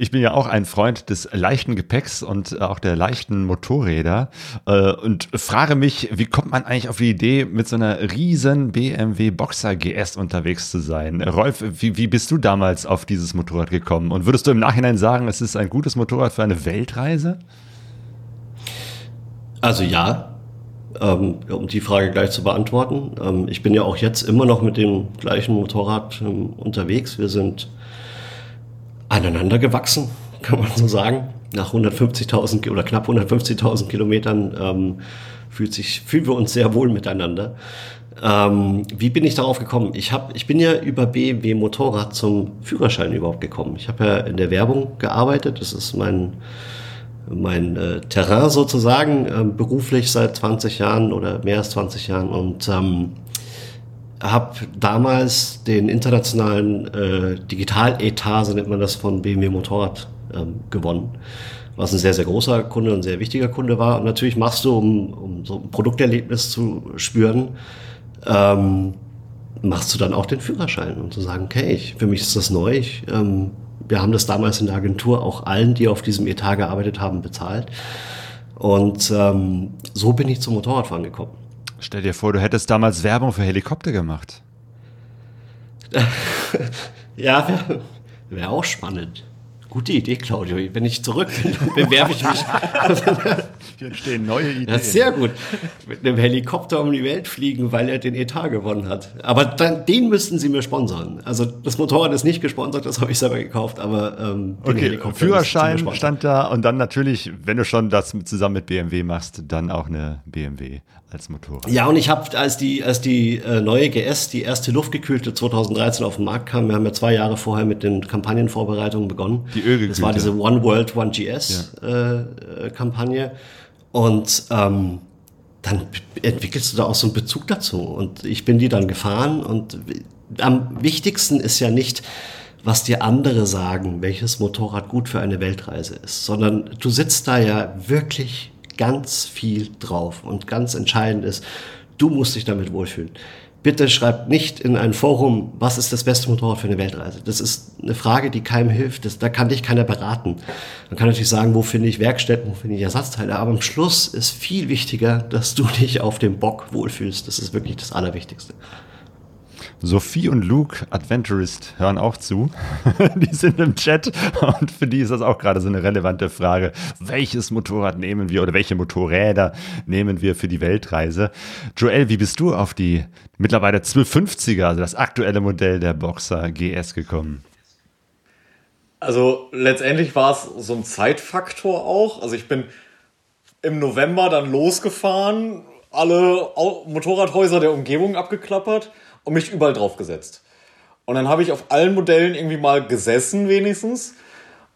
Ich bin ja auch ein Freund des leichten Gepäcks und auch der leichten Motorräder äh, und frage mich, wie kommt man eigentlich auf die Idee, mit so einer riesen BMW Boxer GS unterwegs zu sein? Rolf, wie, wie bist du damals auf dieses Motorrad gekommen? Und würdest du im Nachhinein sagen, es ist ein gutes Motorrad für eine Weltreise? Also ja, ähm, um die Frage gleich zu beantworten. Ähm, ich bin ja auch jetzt immer noch mit dem gleichen Motorrad ähm, unterwegs. Wir sind aneinander gewachsen, kann man so sagen. Nach 150.000 oder knapp 150.000 Kilometern ähm, fühlt sich, fühlen wir uns sehr wohl miteinander. Ähm, wie bin ich darauf gekommen? Ich, hab, ich bin ja über BMW Motorrad zum Führerschein überhaupt gekommen. Ich habe ja in der Werbung gearbeitet. Das ist mein, mein äh, Terrain sozusagen, äh, beruflich seit 20 Jahren oder mehr als 20 Jahren. Und ähm, habe damals den internationalen äh, Digitaletat, so nennt man das, von BMW Motorrad ähm, gewonnen, was ein sehr, sehr großer Kunde und sehr wichtiger Kunde war. Und natürlich machst du, um, um so ein Produkterlebnis zu spüren, ähm, machst du dann auch den Führerschein und zu sagen, okay, ich, für mich ist das neu. Ich, ähm, wir haben das damals in der Agentur auch allen, die auf diesem Etat gearbeitet haben, bezahlt. Und ähm, so bin ich zum Motorradfahren gekommen. Stell dir vor, du hättest damals Werbung für Helikopter gemacht. ja, wäre wär auch spannend. Gute Idee, Claudio. Wenn ich zurück bin, bewerbe ich mich. Hier entstehen neue Ideen. Das ist sehr gut. Mit einem Helikopter um die Welt fliegen, weil er den Etat gewonnen hat. Aber dann, den müssten Sie mir sponsern. Also das Motorrad ist nicht gesponsert, das habe ich selber gekauft, aber ähm, den Okay, Helikopter Führerschein stand da und dann natürlich, wenn du schon das zusammen mit BMW machst, dann auch eine BMW als Motorrad. Ja, und ich habe, als die, als die äh, neue GS, die erste luftgekühlte 2013 auf den Markt kam, wir haben ja zwei Jahre vorher mit den Kampagnenvorbereitungen begonnen. Die ölgekühlte. Das war diese One World, One GS äh, äh, Kampagne. Und ähm, dann entwickelst du da auch so einen Bezug dazu. Und ich bin die dann gefahren. Und am wichtigsten ist ja nicht, was dir andere sagen, welches Motorrad gut für eine Weltreise ist, sondern du sitzt da ja wirklich ganz viel drauf. Und ganz entscheidend ist, du musst dich damit wohlfühlen. Bitte schreibt nicht in ein Forum, was ist das beste Motorrad für eine Weltreise. Das ist eine Frage, die keinem hilft. Das, da kann dich keiner beraten. Man kann natürlich sagen, wo finde ich Werkstätten, wo finde ich Ersatzteile. Aber am Schluss ist viel wichtiger, dass du dich auf dem Bock wohlfühlst. Das ist wirklich das Allerwichtigste. Sophie und Luke, Adventurist, hören auch zu. die sind im Chat und für die ist das auch gerade so eine relevante Frage. Welches Motorrad nehmen wir oder welche Motorräder nehmen wir für die Weltreise? Joel, wie bist du auf die mittlerweile 1250er, also das aktuelle Modell der Boxer GS gekommen? Also letztendlich war es so ein Zeitfaktor auch. Also ich bin im November dann losgefahren, alle Motorradhäuser der Umgebung abgeklappert und mich überall drauf gesetzt. Und dann habe ich auf allen Modellen irgendwie mal gesessen wenigstens.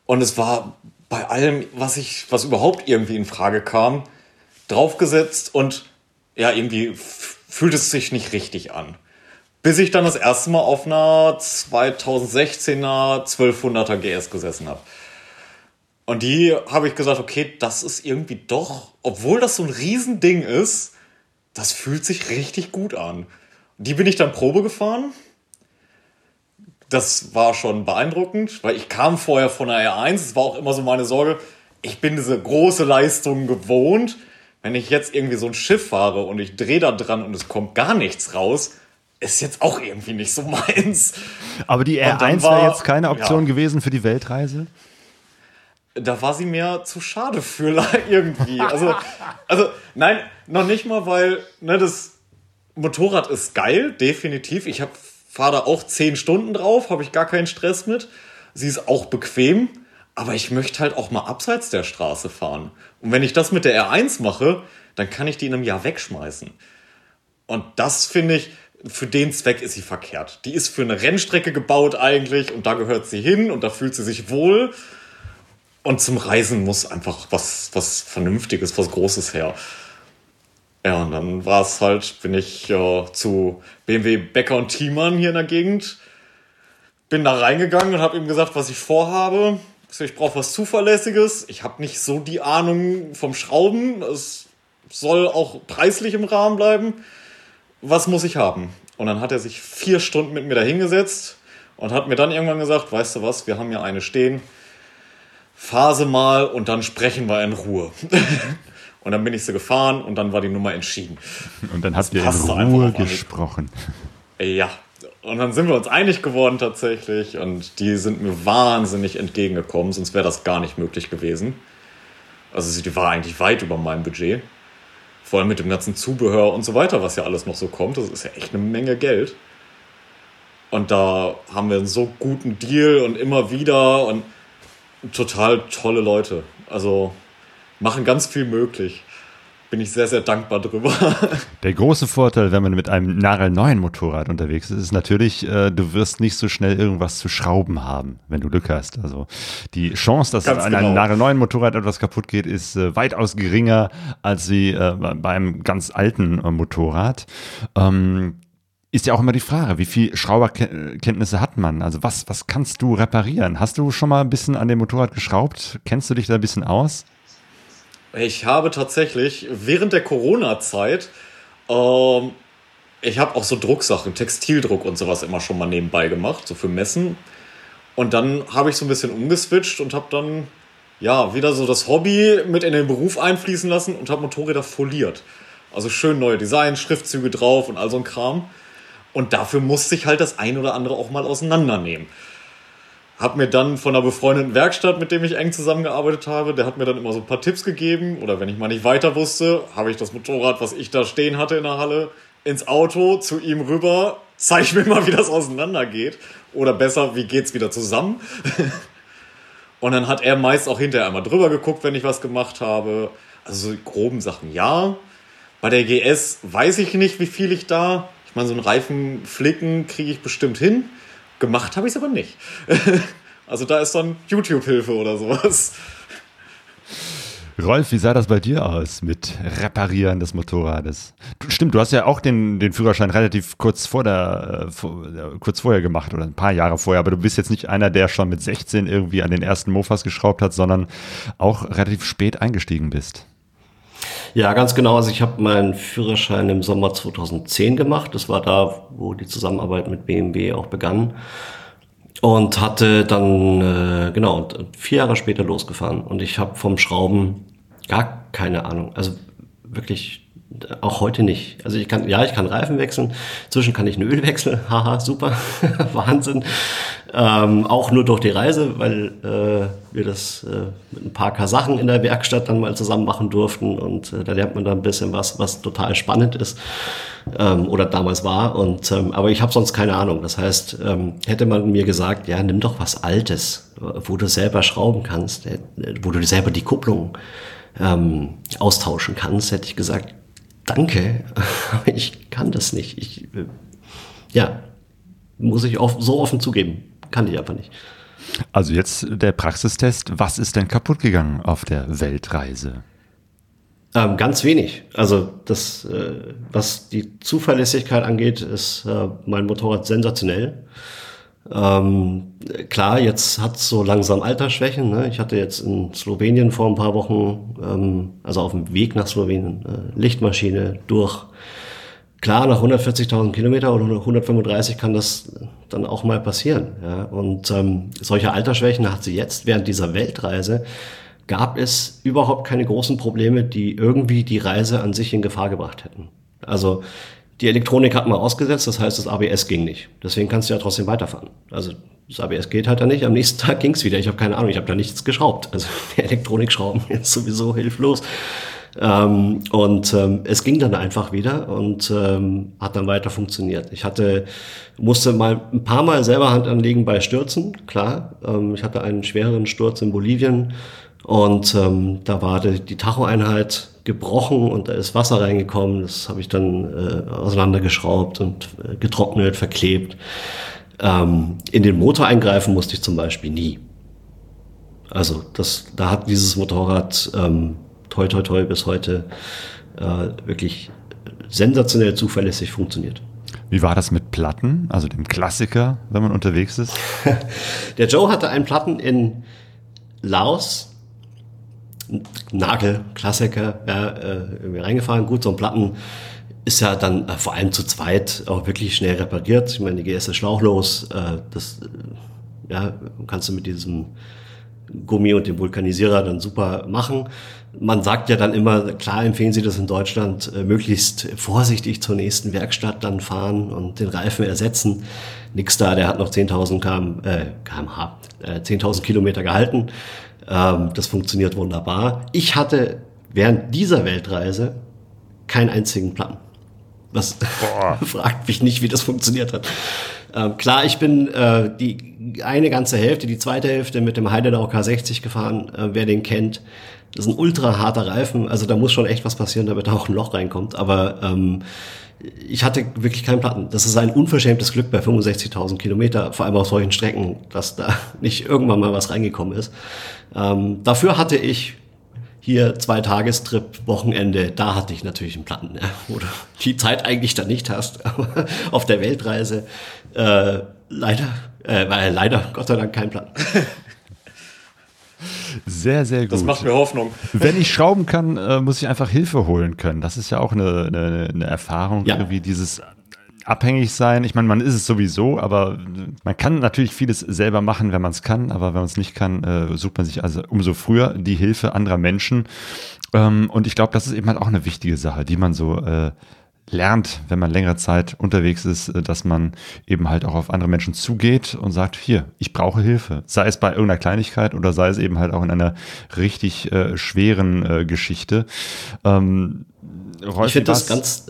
Und es war bei allem, was ich, was überhaupt irgendwie in Frage kam, draufgesetzt und ja, irgendwie fühlt es sich nicht richtig an. Bis ich dann das erste Mal auf einer 2016er 1200er GS gesessen habe. Und die habe ich gesagt, okay, das ist irgendwie doch, obwohl das so ein Riesending ist, das fühlt sich richtig gut an. Die bin ich dann Probe gefahren. Das war schon beeindruckend, weil ich kam vorher von der R1. Es war auch immer so meine Sorge, ich bin diese große Leistung gewohnt. Wenn ich jetzt irgendwie so ein Schiff fahre und ich drehe da dran und es kommt gar nichts raus, ist jetzt auch irgendwie nicht so meins. Aber die Und dann R1 wäre war- jetzt keine Option ja. gewesen für die Weltreise? da war sie mir zu schade für irgendwie. Also, also nein, noch nicht mal, weil ne, das Motorrad ist geil, definitiv. Ich fahre da auch zehn Stunden drauf, habe ich gar keinen Stress mit. Sie ist auch bequem, aber ich möchte halt auch mal abseits der Straße fahren. Und wenn ich das mit der R1 mache, dann kann ich die in einem Jahr wegschmeißen. Und das finde ich, für den Zweck ist sie verkehrt. Die ist für eine Rennstrecke gebaut eigentlich und da gehört sie hin und da fühlt sie sich wohl. Und zum Reisen muss einfach was, was Vernünftiges, was Großes her. Ja, und dann war es halt, bin ich äh, zu BMW Becker und Thiemann hier in der Gegend, bin da reingegangen und habe ihm gesagt, was ich vorhabe. Ich so, Ich brauche was Zuverlässiges. Ich habe nicht so die Ahnung vom Schrauben. Es soll auch preislich im Rahmen bleiben. Was muss ich haben? Und dann hat er sich vier Stunden mit mir da hingesetzt und hat mir dann irgendwann gesagt, weißt du was, wir haben ja eine stehen Phase mal und dann sprechen wir in Ruhe. und dann bin ich sie gefahren und dann war die Nummer entschieden. Und dann habt ihr in Ruhe gesprochen. Ja. Und dann sind wir uns einig geworden tatsächlich und die sind mir wahnsinnig entgegengekommen, sonst wäre das gar nicht möglich gewesen. Also sie- die war eigentlich weit über meinem Budget. Vor allem mit dem ganzen Zubehör und so weiter, was ja alles noch so kommt. Das ist ja echt eine Menge Geld. Und da haben wir einen so guten Deal und immer wieder und total tolle Leute. Also machen ganz viel möglich. Bin ich sehr, sehr dankbar drüber. Der große Vorteil, wenn man mit einem nagelneuen Motorrad unterwegs ist, ist natürlich, äh, du wirst nicht so schnell irgendwas zu schrauben haben, wenn du Glück hast. Also die Chance, dass Ganz an einem genau. nagelneuen Motorrad etwas kaputt geht, ist äh, weitaus geringer als sie äh, bei- bei einem ganz alten äh, Motorrad. Ähm, ist ja auch immer die Frage, wie viel Schrauberkenntnisse hat man? Also was, was kannst du reparieren? Hast du schon mal ein bisschen an dem Motorrad geschraubt? Kennst du dich da ein bisschen aus? Ich habe tatsächlich während der Corona-Zeit, ähm, ich habe auch so Drucksachen, Textildruck und sowas immer schon mal nebenbei gemacht, so für Messen. Und dann habe ich so ein bisschen umgeswitcht und habe dann ja wieder so das Hobby mit in den Beruf einfließen lassen und habe Motorräder foliert. Also schön neue Designs, Schriftzüge drauf und all so ein Kram. Und dafür musste ich halt das ein oder andere auch mal auseinandernehmen. Hab mir dann von einer befreundeten Werkstatt, mit dem ich eng zusammengearbeitet habe, der hat mir dann immer so ein paar Tipps gegeben. Oder wenn ich mal nicht weiter wusste, habe ich das Motorrad, was ich da stehen hatte in der Halle, ins Auto zu ihm rüber, zeig mir mal, wie das auseinandergeht. Oder besser, wie geht's wieder zusammen. Und dann hat er meist auch hinterher einmal drüber geguckt, wenn ich was gemacht habe. Also so groben Sachen ja. Bei der GS weiß ich nicht, wie viel ich da. Ich meine, so einen Reifen flicken kriege ich bestimmt hin. Gemacht habe ich es aber nicht. also da ist dann YouTube-Hilfe oder sowas. Rolf, wie sah das bei dir aus mit Reparieren des Motorrades? Du, stimmt, du hast ja auch den, den Führerschein relativ kurz vor der, äh, vor, kurz vorher gemacht oder ein paar Jahre vorher, aber du bist jetzt nicht einer, der schon mit 16 irgendwie an den ersten Mofas geschraubt hat, sondern auch relativ spät eingestiegen bist. Ja, ganz genau. Also ich habe meinen Führerschein im Sommer 2010 gemacht. Das war da, wo die Zusammenarbeit mit BMW auch begann. Und hatte dann, äh, genau, vier Jahre später losgefahren. Und ich habe vom Schrauben gar keine Ahnung. Also wirklich auch heute nicht. Also ich kann, ja, ich kann Reifen wechseln. Zwischen kann ich ein Öl wechseln. Haha, super. Wahnsinn. Ähm, auch nur durch die Reise, weil äh, wir das äh, mit ein paar Kasachen in der Werkstatt dann mal zusammen machen durften. Und äh, da lernt man dann ein bisschen was, was total spannend ist. Ähm, oder damals war. Und ähm, aber ich habe sonst keine Ahnung. Das heißt, ähm, hätte man mir gesagt, ja, nimm doch was Altes, wo du selber schrauben kannst, äh, wo du selber die Kupplung ähm, austauschen kannst, hätte ich gesagt, danke, aber ich kann das nicht. Ich, äh, ja, muss ich auch so offen zugeben. Kann ich einfach nicht. Also jetzt der Praxistest. Was ist denn kaputt gegangen auf der Weltreise? Ähm, ganz wenig. Also das, äh, was die Zuverlässigkeit angeht, ist äh, mein Motorrad sensationell. Ähm, klar, jetzt hat so langsam Altersschwächen. Ne? Ich hatte jetzt in Slowenien vor ein paar Wochen, ähm, also auf dem Weg nach Slowenien, äh, Lichtmaschine durch. Klar, nach 140.000 Kilometer oder 135 kann das dann auch mal passieren. Ja? Und ähm, solche Altersschwächen hat sie jetzt während dieser Weltreise. Gab es überhaupt keine großen Probleme, die irgendwie die Reise an sich in Gefahr gebracht hätten. Also die Elektronik hat mal ausgesetzt, das heißt, das ABS ging nicht. Deswegen kannst du ja trotzdem weiterfahren. Also das ABS geht halt da nicht. Am nächsten Tag ging es wieder. Ich habe keine Ahnung, ich habe da nichts geschraubt. Also die Elektronikschrauben ist sowieso hilflos. Ähm, und ähm, es ging dann einfach wieder und ähm, hat dann weiter funktioniert. Ich hatte, musste mal ein paar Mal selber Hand anlegen bei Stürzen, klar. Ähm, ich hatte einen schwereren Sturz in Bolivien und ähm, da war die, die Tachoeinheit gebrochen und da ist Wasser reingekommen. Das habe ich dann äh, auseinandergeschraubt und äh, getrocknet, verklebt. Ähm, in den Motor eingreifen musste ich zum Beispiel nie. Also das, da hat dieses Motorrad ähm, toi toi toi bis heute äh, wirklich sensationell zuverlässig funktioniert. Wie war das mit Platten, also dem Klassiker, wenn man unterwegs ist? Der Joe hatte einen Platten in Laos Nagel, Klassiker, ja, äh, irgendwie reingefahren. Gut, so ein Platten ist ja dann äh, vor allem zu zweit auch wirklich schnell repariert. Ich meine, die GS ist schlauchlos. Äh, das äh, ja, kannst du mit diesem Gummi und dem Vulkanisierer dann super machen. Man sagt ja dann immer, klar empfehlen sie das in Deutschland, äh, möglichst vorsichtig zur nächsten Werkstatt dann fahren und den Reifen ersetzen. Nix da, der hat noch 10.000 km, äh, kmh, äh, 10.000 Kilometer gehalten. Ähm, das funktioniert wunderbar. Ich hatte während dieser Weltreise keinen einzigen Plan. Was fragt mich nicht, wie das funktioniert hat. Ähm, klar, ich bin äh, die eine ganze Hälfte, die zweite Hälfte mit dem Heidenau K60 gefahren, äh, wer den kennt. Das ist ein ultra harter Reifen, also da muss schon echt was passieren, damit da auch ein Loch reinkommt. Aber ähm, ich hatte wirklich keinen Platten. Das ist ein unverschämtes Glück bei 65.000 Kilometer, vor allem auf solchen Strecken, dass da nicht irgendwann mal was reingekommen ist. Ähm, dafür hatte ich hier zwei Tagestrip, Wochenende, da hatte ich natürlich einen Platten, ja, wo du die Zeit eigentlich da nicht hast. Aber auf der Weltreise äh, leider, äh, leider Gott sei Dank kein Platten. Sehr, sehr gut. Das macht mir Hoffnung. Wenn ich schrauben kann, äh, muss ich einfach Hilfe holen können. Das ist ja auch eine, eine, eine Erfahrung, ja. irgendwie dieses abhängig sein. Ich meine, man ist es sowieso, aber man kann natürlich vieles selber machen, wenn man es kann, aber wenn man es nicht kann, äh, sucht man sich also umso früher die Hilfe anderer Menschen. Ähm, und ich glaube, das ist eben halt auch eine wichtige Sache, die man so äh, lernt, wenn man längere Zeit unterwegs ist, äh, dass man eben halt auch auf andere Menschen zugeht und sagt, hier, ich brauche Hilfe. Sei es bei irgendeiner Kleinigkeit oder sei es eben halt auch in einer richtig äh, schweren äh, Geschichte. Ähm, ich finde das ganz,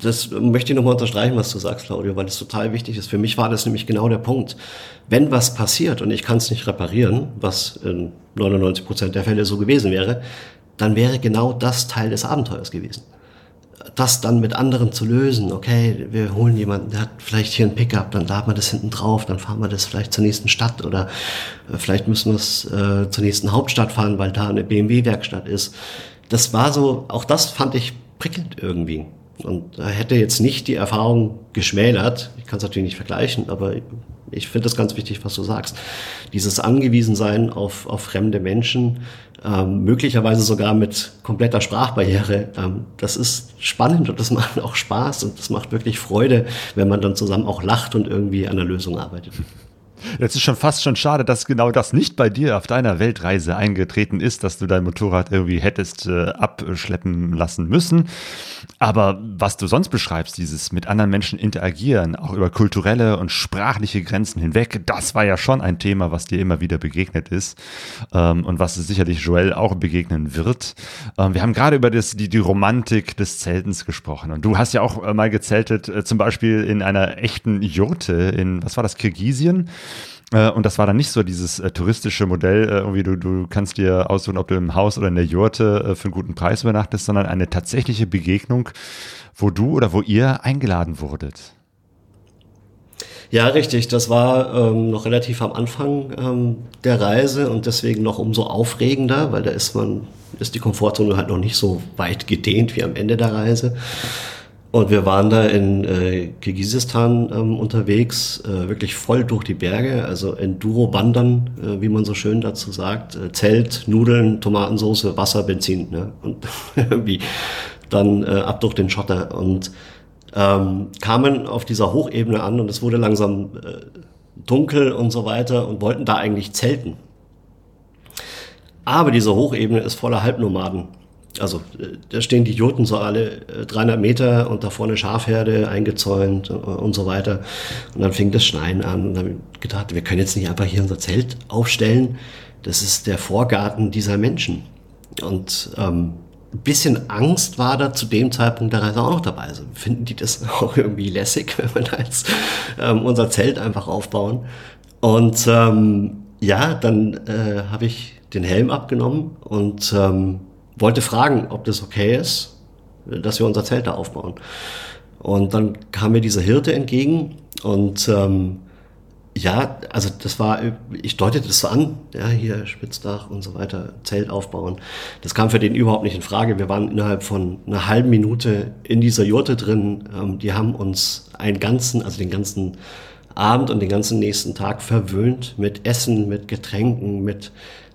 das möchte ich nochmal unterstreichen, was du sagst, Claudio, weil das total wichtig ist. Für mich war das nämlich genau der Punkt. Wenn was passiert und ich kann es nicht reparieren, was in 99 Prozent der Fälle so gewesen wäre, dann wäre genau das Teil des Abenteuers gewesen das dann mit anderen zu lösen. Okay, wir holen jemanden, der hat vielleicht hier ein Pickup, dann laden wir das hinten drauf, dann fahren wir das vielleicht zur nächsten Stadt oder äh, vielleicht müssen wir es äh, zur nächsten Hauptstadt fahren, weil da eine BMW-Werkstatt ist. Das war so, auch das fand ich prickelnd irgendwie. Und da hätte jetzt nicht die Erfahrung geschmälert. Ich kann es natürlich nicht vergleichen, aber ich finde das ganz wichtig, was du sagst. Dieses Angewiesensein auf, auf fremde Menschen, ähm, möglicherweise sogar mit kompletter Sprachbarriere. Ähm, das ist spannend und das macht auch Spaß und das macht wirklich Freude, wenn man dann zusammen auch lacht und irgendwie an der Lösung arbeitet. Jetzt ist schon fast schon schade, dass genau das nicht bei dir auf deiner Weltreise eingetreten ist, dass du dein Motorrad irgendwie hättest äh, abschleppen lassen müssen. Aber was du sonst beschreibst, dieses mit anderen Menschen interagieren, auch über kulturelle und sprachliche Grenzen hinweg, das war ja schon ein Thema, was dir immer wieder begegnet ist ähm, und was sicherlich Joel auch begegnen wird. Ähm, wir haben gerade über das, die, die Romantik des Zeltens gesprochen und du hast ja auch äh, mal gezeltet, äh, zum Beispiel in einer echten Jurte in, was war das, Kirgisien? Äh, und das war dann nicht so dieses äh, touristische Modell, äh, irgendwie du, du kannst dir aussuchen, ob du im Haus oder in der Jurte für einen guten Preis übernachtest, sondern eine tatsächliche Begegnung, wo du oder wo ihr eingeladen wurdet. Ja, richtig. Das war ähm, noch relativ am Anfang ähm, der Reise und deswegen noch umso aufregender, weil da ist man, ist die Komfortzone halt noch nicht so weit gedehnt wie am Ende der Reise. Und wir waren da in äh, Kirgisistan ähm, unterwegs, äh, wirklich voll durch die Berge, also Enduro-Wandern, äh, wie man so schön dazu sagt. Äh, Zelt, Nudeln, Tomatensauce, Wasser, Benzin. Ne? Und irgendwie dann äh, ab durch den Schotter. Und ähm, kamen auf dieser Hochebene an und es wurde langsam äh, dunkel und so weiter und wollten da eigentlich zelten. Aber diese Hochebene ist voller Halbnomaden. Also äh, da stehen die Jurten so alle 300 äh, Meter und da vorne Schafherde eingezäunt und so weiter. Und dann fing das Schneien an und dann habe ich gedacht, wir können jetzt nicht einfach hier unser Zelt aufstellen. Das ist der Vorgarten dieser Menschen. Und ähm, ein bisschen Angst war da zu dem Zeitpunkt der Reise auch noch dabei. Also finden die das auch irgendwie lässig, wenn wir da jetzt ähm, unser Zelt einfach aufbauen. Und ähm, ja, dann äh, habe ich den Helm abgenommen und ähm, wollte fragen, ob das okay ist, dass wir unser Zelt da aufbauen. Und dann kam mir dieser Hirte entgegen und ähm, ja, also das war, ich deutete das so an, ja, hier Spitzdach und so weiter, Zelt aufbauen. Das kam für den überhaupt nicht in Frage. Wir waren innerhalb von einer halben Minute in dieser Jurte drin. Ähm, die haben uns einen ganzen, also den ganzen Abend und den ganzen nächsten Tag verwöhnt mit Essen, mit Getränken, mit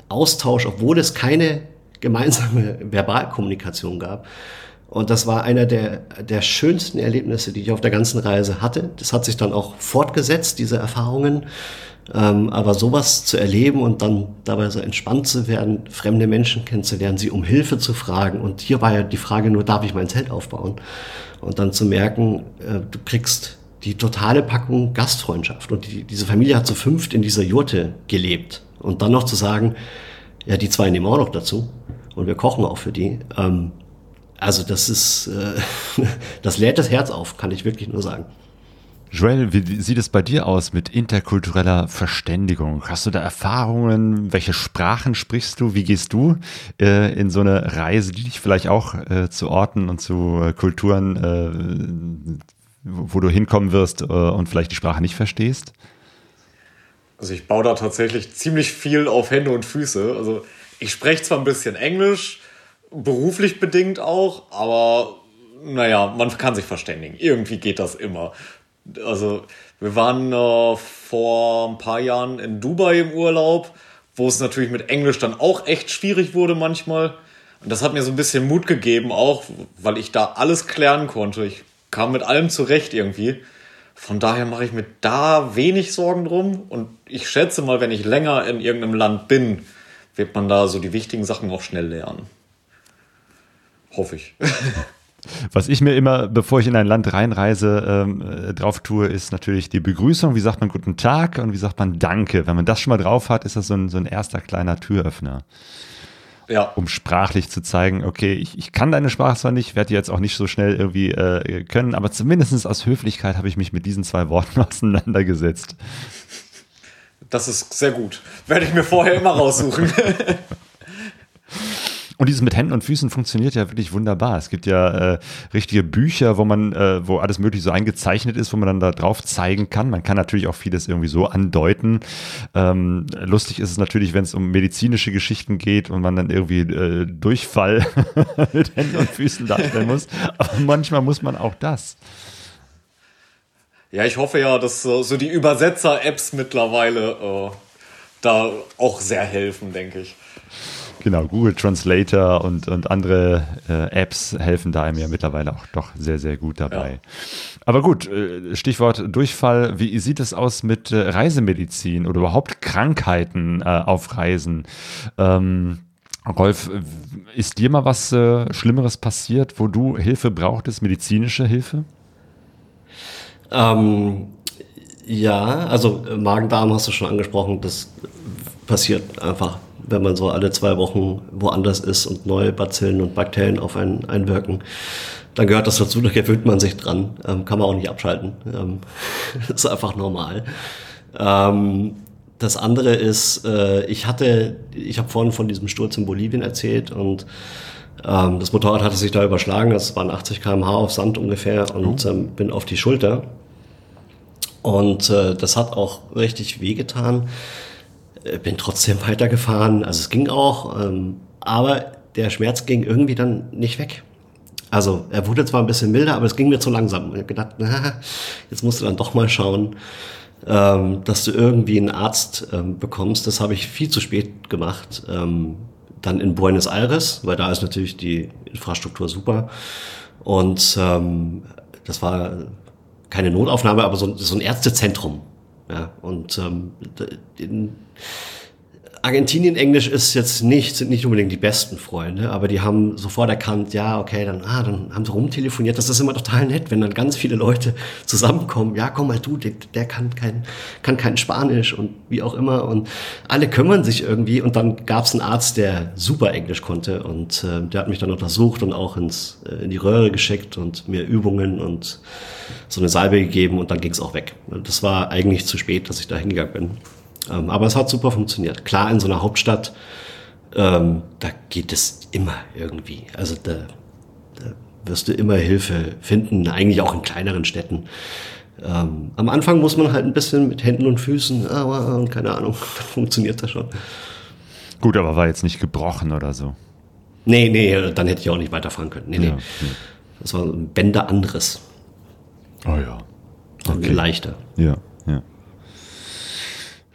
Austausch, obwohl es keine gemeinsame Verbalkommunikation gab. Und das war einer der, der schönsten Erlebnisse, die ich auf der ganzen Reise hatte. Das hat sich dann auch fortgesetzt, diese Erfahrungen. Ähm, aber sowas zu erleben und dann dabei so entspannt zu werden, fremde Menschen kennenzulernen, sie um Hilfe zu fragen. Und hier war ja die Frage nur, darf ich mein Zelt aufbauen? Und dann zu merken, äh, du kriegst die totale Packung Gastfreundschaft. Und die, diese Familie hat zu fünft in dieser Jurte gelebt. Und dann noch zu sagen, ja, die zwei nehmen auch noch dazu und wir kochen auch für die. Ähm, also das ist, äh, das lädt das Herz auf, kann ich wirklich nur sagen. Joel, wie sieht es bei dir aus mit interkultureller Verständigung? Hast du da Erfahrungen? Welche Sprachen sprichst du? Wie gehst du äh, in so eine Reise, die dich vielleicht auch äh, zu Orten und zu äh, Kulturen, äh, wo du hinkommen wirst äh, und vielleicht die Sprache nicht verstehst? Also ich baue da tatsächlich ziemlich viel auf Hände und Füße. Also ich spreche zwar ein bisschen Englisch, beruflich bedingt auch, aber naja, man kann sich verständigen. Irgendwie geht das immer. Also wir waren äh, vor ein paar Jahren in Dubai im Urlaub, wo es natürlich mit Englisch dann auch echt schwierig wurde manchmal. Und das hat mir so ein bisschen Mut gegeben, auch weil ich da alles klären konnte. Ich kam mit allem zurecht irgendwie. Von daher mache ich mir da wenig Sorgen drum. Und ich schätze mal, wenn ich länger in irgendeinem Land bin, wird man da so die wichtigen Sachen auch schnell lernen. Hoffe ich. Was ich mir immer, bevor ich in ein Land reinreise, ähm, äh, drauf tue, ist natürlich die Begrüßung. Wie sagt man Guten Tag und wie sagt man Danke? Wenn man das schon mal drauf hat, ist das so ein, so ein erster kleiner Türöffner. Ja. Um sprachlich zu zeigen, okay, ich, ich kann deine Sprache zwar nicht, werde die jetzt auch nicht so schnell irgendwie äh, können, aber zumindest aus Höflichkeit habe ich mich mit diesen zwei Worten auseinandergesetzt. Das ist sehr gut. Werde ich mir vorher immer raussuchen. Und dieses mit Händen und Füßen funktioniert ja wirklich wunderbar. Es gibt ja äh, richtige Bücher, wo man, äh, wo alles mögliche so eingezeichnet ist, wo man dann da drauf zeigen kann. Man kann natürlich auch vieles irgendwie so andeuten. Ähm, lustig ist es natürlich, wenn es um medizinische Geschichten geht und man dann irgendwie äh, Durchfall mit Händen und Füßen darstellen muss. Aber manchmal muss man auch das. Ja, ich hoffe ja, dass so, so die Übersetzer-Apps mittlerweile äh, da auch sehr helfen, denke ich. Genau, Google Translator und, und andere äh, Apps helfen da einem ja mittlerweile auch doch sehr, sehr gut dabei. Ja. Aber gut, äh, Stichwort Durchfall. Wie sieht es aus mit äh, Reisemedizin oder überhaupt Krankheiten äh, auf Reisen? Ähm, Rolf, ist dir mal was Schlimmeres passiert, wo du Hilfe brauchtest, medizinische Hilfe? Ähm, ja, also Magen-Darm hast du schon angesprochen, das passiert einfach wenn man so alle zwei Wochen woanders ist und neue Bazillen und Bakterien auf einen einwirken, dann gehört das dazu, da gewöhnt man sich dran. Ähm, kann man auch nicht abschalten. Ähm, ist einfach normal. Ähm, das andere ist, äh, ich hatte, ich habe vorhin von diesem Sturz in Bolivien erzählt und ähm, das Motorrad hatte sich da überschlagen, das waren 80 km/h auf Sand ungefähr und ähm, bin auf die Schulter. Und äh, das hat auch richtig wehgetan. Äh, bin trotzdem weitergefahren. Also es ging auch, ähm, aber der Schmerz ging irgendwie dann nicht weg. Also er wurde zwar ein bisschen milder, aber es ging mir zu langsam. Ich habe gedacht, na, jetzt musst du dann doch mal schauen, ähm, dass du irgendwie einen Arzt ähm, bekommst. Das habe ich viel zu spät gemacht. Ähm, dann in Buenos Aires, weil da ist natürlich die Infrastruktur super. Und ähm, das war keine Notaufnahme, aber so, so ein Ärztezentrum. Ja, und ähm, in, Argentinien Englisch ist jetzt nicht, sind nicht unbedingt die besten Freunde, aber die haben sofort erkannt, ja, okay, dann, ah, dann haben sie rumtelefoniert. Das ist immer total nett, wenn dann ganz viele Leute zusammenkommen. Ja, komm mal du, der, der kann kein, kann kein Spanisch und wie auch immer. Und alle kümmern sich irgendwie. Und dann gab es einen Arzt, der super Englisch konnte und äh, der hat mich dann untersucht und auch ins, äh, in die Röhre geschickt und mir Übungen und so eine Salbe gegeben und dann ging es auch weg. Das war eigentlich zu spät, dass ich da hingegangen bin. Ähm, aber es hat super funktioniert. Klar, in so einer Hauptstadt, ähm, da geht es immer irgendwie. Also da, da wirst du immer Hilfe finden, eigentlich auch in kleineren Städten. Ähm, am Anfang muss man halt ein bisschen mit Händen und Füßen, aber und keine Ahnung, dann funktioniert das schon. Gut, aber war jetzt nicht gebrochen oder so. Nee, nee, dann hätte ich auch nicht weiterfahren können. Nee, ja, nee. Das war ein Bänder anderes. Oh ja. Okay. Leichter. Ja, ja.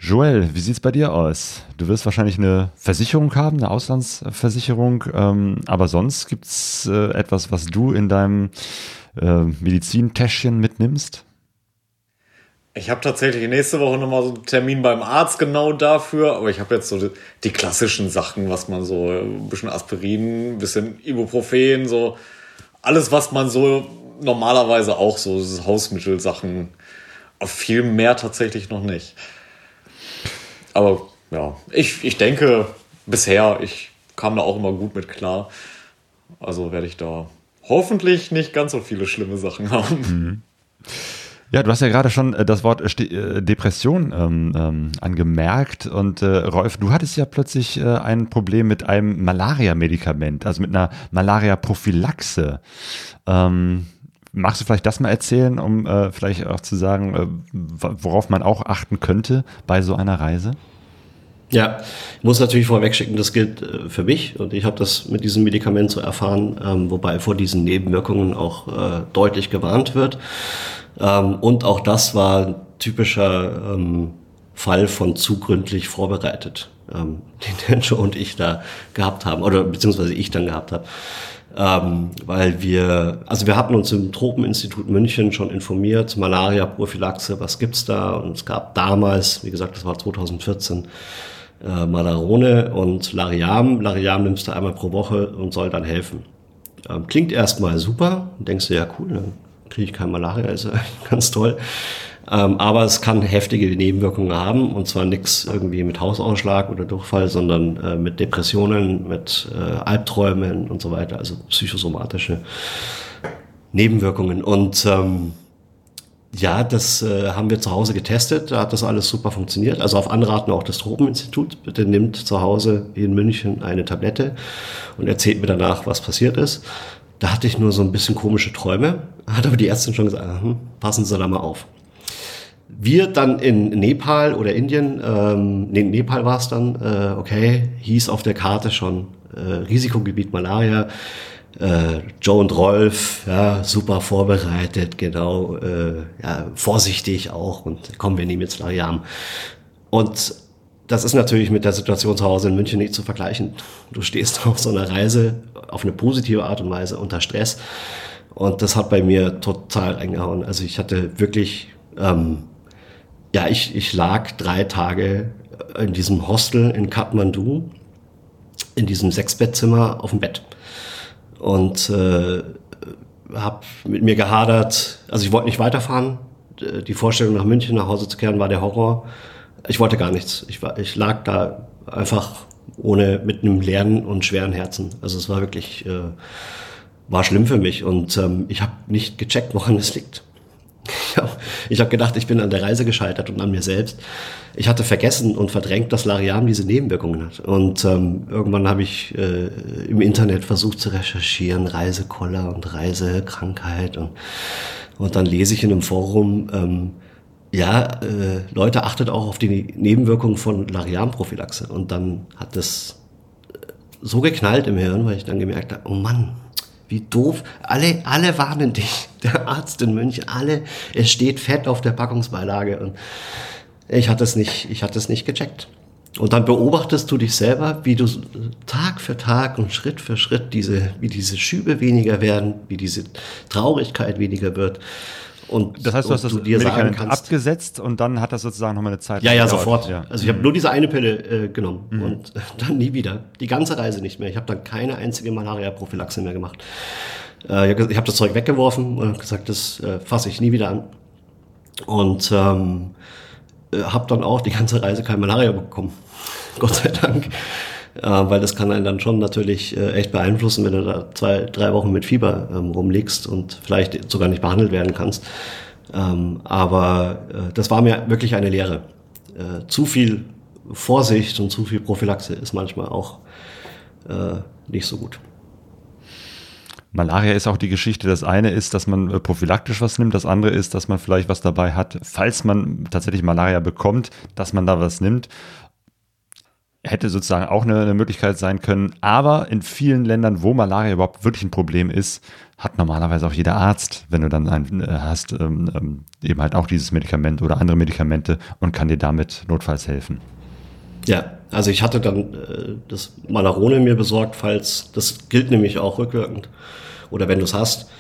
Joel, wie sieht's bei dir aus? Du wirst wahrscheinlich eine Versicherung haben, eine Auslandsversicherung, ähm, aber sonst gibt's äh, etwas, was du in deinem äh, Medizintäschchen mitnimmst? Ich habe tatsächlich nächste Woche nochmal so einen Termin beim Arzt genau dafür, aber ich habe jetzt so die, die, klassischen Sachen, was man so, ein bisschen Aspirin, ein bisschen Ibuprofen, so alles, was man so normalerweise auch so Hausmittelsachen, viel mehr tatsächlich noch nicht. Aber ja, ich, ich denke, bisher, ich kam da auch immer gut mit klar. Also werde ich da hoffentlich nicht ganz so viele schlimme Sachen haben. Mhm. Ja, du hast ja gerade schon äh, das Wort äh, äh, Depression ähm, ähm, angemerkt und äh, Rolf, du hattest ja plötzlich äh, ein Problem mit einem Malaria-Medikament, also mit einer Malaria-Prophylaxe. Ähm, magst du vielleicht das mal erzählen, um äh, vielleicht auch zu sagen, worauf man auch achten könnte bei so einer Reise? Ja, ich muss natürlich vorweg schicken, das gilt äh, für mich und ich habe das mit diesem Medikament so erfahren, ähm, wobei vor diesen Nebenwirkungen auch äh, deutlich gewarnt wird. Ähm, und auch das war ein typischer ähm, Fall von zu gründlich vorbereitet, ähm, den Joe und ich da gehabt haben, oder beziehungsweise ich dann gehabt habe. Ähm, weil wir, also wir hatten uns im Tropeninstitut München schon informiert, Malaria-Prophylaxe, was gibt's da? Und es gab damals, wie gesagt, das war 2014, äh, Malarone und Lariam. Lariam nimmst du einmal pro Woche und soll dann helfen. Ähm, klingt erstmal super, denkst du, ja cool, dann kriege ich kein Malaria, ist ja ganz toll. Ähm, aber es kann heftige Nebenwirkungen haben und zwar nichts irgendwie mit Hausausschlag oder Durchfall, sondern äh, mit Depressionen, mit äh, Albträumen und so weiter, also psychosomatische Nebenwirkungen. Und ähm, ja, das äh, haben wir zu Hause getestet, da hat das alles super funktioniert. Also auf Anraten auch des Tropeninstituts. Bitte nimmt zu Hause in München eine Tablette und erzählt mir danach, was passiert ist. Da hatte ich nur so ein bisschen komische Träume, hat aber die Ärztin schon gesagt, hm, passen Sie da mal auf. Wir dann in Nepal oder Indien, ähm, nee, Nepal war es dann, äh, okay, hieß auf der Karte schon äh, Risikogebiet Malaria. Äh, Joe und Rolf, ja, super vorbereitet, genau, äh, ja, vorsichtig auch und kommen wir nehmen jetzt Lariam. Und das ist natürlich mit der Situation zu Hause in München nicht zu vergleichen. Du stehst auf so einer Reise auf eine positive Art und Weise unter Stress. Und das hat bei mir total reingehauen. Also ich hatte wirklich ähm, ja, ich, ich lag drei Tage in diesem Hostel in Kathmandu, in diesem Sechsbettzimmer auf dem Bett. Und äh, habe mit mir gehadert. Also ich wollte nicht weiterfahren. Die Vorstellung nach München nach Hause zu kehren war der Horror. Ich wollte gar nichts. Ich, war, ich lag da einfach ohne mit einem leeren und schweren Herzen. Also es war wirklich äh, war schlimm für mich und ähm, ich habe nicht gecheckt, woran es liegt. Ich habe gedacht, ich bin an der Reise gescheitert und an mir selbst. Ich hatte vergessen und verdrängt, dass Lariam diese Nebenwirkungen hat. Und ähm, irgendwann habe ich äh, im Internet versucht zu recherchieren, Reisekoller und Reisekrankheit. Und, und dann lese ich in einem Forum, ähm, ja, äh, Leute, achtet auch auf die Nebenwirkungen von Lariam-Prophylaxe. Und dann hat das äh, so geknallt im Hirn, weil ich dann gemerkt habe, oh Mann, wie doof. Alle, alle warnen dich. Der Arzt in München, alle. Es steht fett auf der Packungsbeilage. Und ich hatte es nicht, ich hatte es nicht gecheckt. Und dann beobachtest du dich selber, wie du Tag für Tag und Schritt für Schritt diese, wie diese Schübe weniger werden, wie diese Traurigkeit weniger wird. Und das heißt, du hast das du dir Medikament abgesetzt und dann hat das sozusagen nochmal eine Zeit. Ja, ja, sofort. Ja. Also ich habe nur diese eine Pille äh, genommen mhm. und dann nie wieder. Die ganze Reise nicht mehr. Ich habe dann keine einzige Malaria-Prophylaxe mehr gemacht. Äh, ich habe das Zeug weggeworfen und gesagt, das äh, fasse ich nie wieder an. Und ähm, äh, habe dann auch die ganze Reise kein Malaria bekommen. Gott sei Dank äh, weil das kann einen dann schon natürlich äh, echt beeinflussen, wenn du da zwei, drei Wochen mit Fieber ähm, rumliegst und vielleicht sogar nicht behandelt werden kannst. Ähm, aber äh, das war mir wirklich eine Lehre. Äh, zu viel Vorsicht und zu viel Prophylaxe ist manchmal auch äh, nicht so gut. Malaria ist auch die Geschichte. Das eine ist, dass man äh, prophylaktisch was nimmt. Das andere ist, dass man vielleicht was dabei hat, falls man tatsächlich Malaria bekommt, dass man da was nimmt hätte sozusagen auch eine, eine, Möglichkeit sein können. Aber in vielen Ländern, wo Malaria überhaupt wirklich ein Problem ist, hat normalerweise auch jeder Arzt, wenn du dann einen äh, hast, ähm, ähm, eben halt auch dieses Medikament oder andere Medikamente und kann dir damit notfalls helfen. Ja, also ich hatte dann äh, das Malarone mir besorgt, falls, das gilt nämlich auch rückwirkend oder wenn du es hast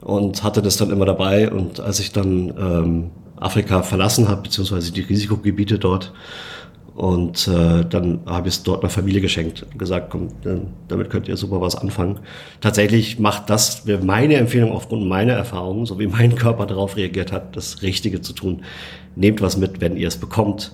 und hatte das dann immer dabei und als ich dann ähm, Afrika verlassen habe, beziehungsweise die Risikogebiete dort, und äh, dann habe ich es dort einer Familie geschenkt und gesagt, komm, damit könnt ihr super was anfangen. Tatsächlich macht das meine Empfehlung aufgrund meiner Erfahrungen, so wie mein Körper darauf reagiert hat, das Richtige zu tun. Nehmt was mit, wenn ihr es bekommt.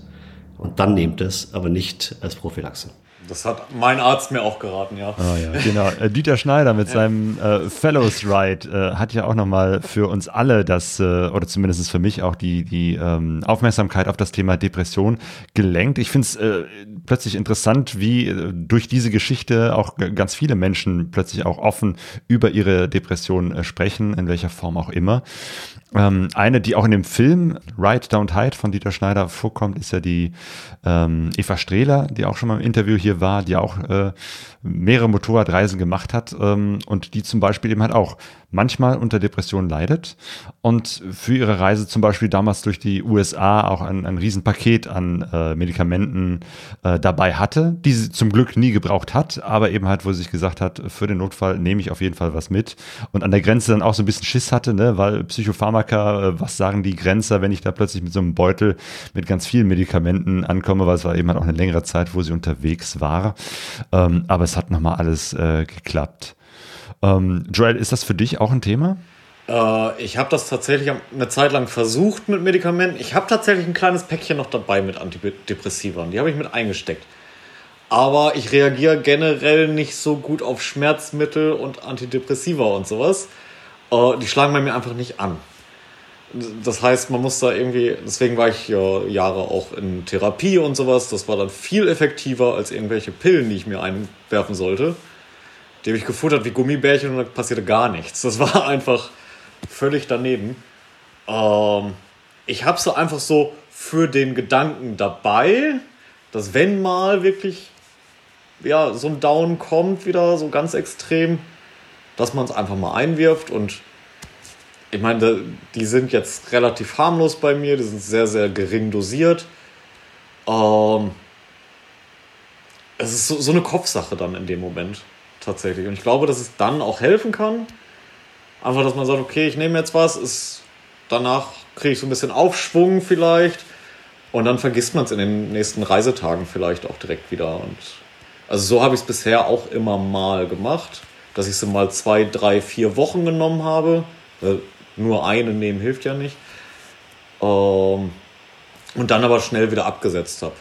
Und dann nehmt es, aber nicht als Prophylaxe. Das hat mein Arzt mir auch geraten, ja. Oh, ja genau. Äh, Dieter Schneider mit seinem äh, Fellows Ride äh, hat ja auch nochmal für uns alle das, äh, oder zumindest für mich auch die, die ähm, Aufmerksamkeit auf das Thema Depression gelenkt. Ich finde es äh, plötzlich interessant, wie äh, durch diese Geschichte auch ganz viele Menschen plötzlich auch offen über ihre Depression sprechen, in welcher Form auch immer. Ähm, eine, die auch in dem Film Ride Don't Hide von Dieter Schneider vorkommt, ist ja die ähm, Eva Strehler, die auch schon mal im Interview hier war, die auch äh, mehrere Motorradreisen gemacht hat ähm, und die zum Beispiel eben halt auch manchmal unter Depressionen leidet und für ihre Reise zum Beispiel damals durch die USA auch ein, ein Riesenpaket an äh, Medikamenten äh, dabei hatte, die sie zum Glück nie gebraucht hat, aber eben halt, wo sie sich gesagt hat, für den Notfall nehme ich auf jeden Fall was mit und an der Grenze dann auch so ein bisschen Schiss hatte, ne, weil Psychopharmaka, äh, was sagen die Grenzer, wenn ich da plötzlich mit so einem Beutel mit ganz vielen Medikamenten ankomme, weil es war eben halt auch eine längere Zeit, wo sie unterwegs war, ähm, aber es hat nochmal alles äh, geklappt. Ähm, Joel, ist das für dich auch ein Thema? Äh, ich habe das tatsächlich eine Zeit lang versucht mit Medikamenten. Ich habe tatsächlich ein kleines Päckchen noch dabei mit Antidepressiva. Die habe ich mit eingesteckt. Aber ich reagiere generell nicht so gut auf Schmerzmittel und Antidepressiva und sowas. Äh, die schlagen bei mir einfach nicht an. Das heißt, man muss da irgendwie, deswegen war ich ja Jahre auch in Therapie und sowas. Das war dann viel effektiver als irgendwelche Pillen, die ich mir einwerfen sollte. Die habe ich gefuttert wie Gummibärchen und da passierte gar nichts. Das war einfach völlig daneben. Ähm, ich habe so einfach so für den Gedanken dabei, dass wenn mal wirklich ja, so ein Down kommt, wieder so ganz extrem, dass man es einfach mal einwirft und ich meine, die sind jetzt relativ harmlos bei mir, die sind sehr, sehr gering dosiert. Ähm, es ist so, so eine Kopfsache dann in dem Moment tatsächlich. Und ich glaube, dass es dann auch helfen kann. Einfach, dass man sagt, okay, ich nehme jetzt was, ist, danach kriege ich so ein bisschen Aufschwung vielleicht. Und dann vergisst man es in den nächsten Reisetagen vielleicht auch direkt wieder. Und also so habe ich es bisher auch immer mal gemacht, dass ich sie mal zwei, drei, vier Wochen genommen habe. Nur eine nehmen hilft ja nicht. Ähm, und dann aber schnell wieder abgesetzt habe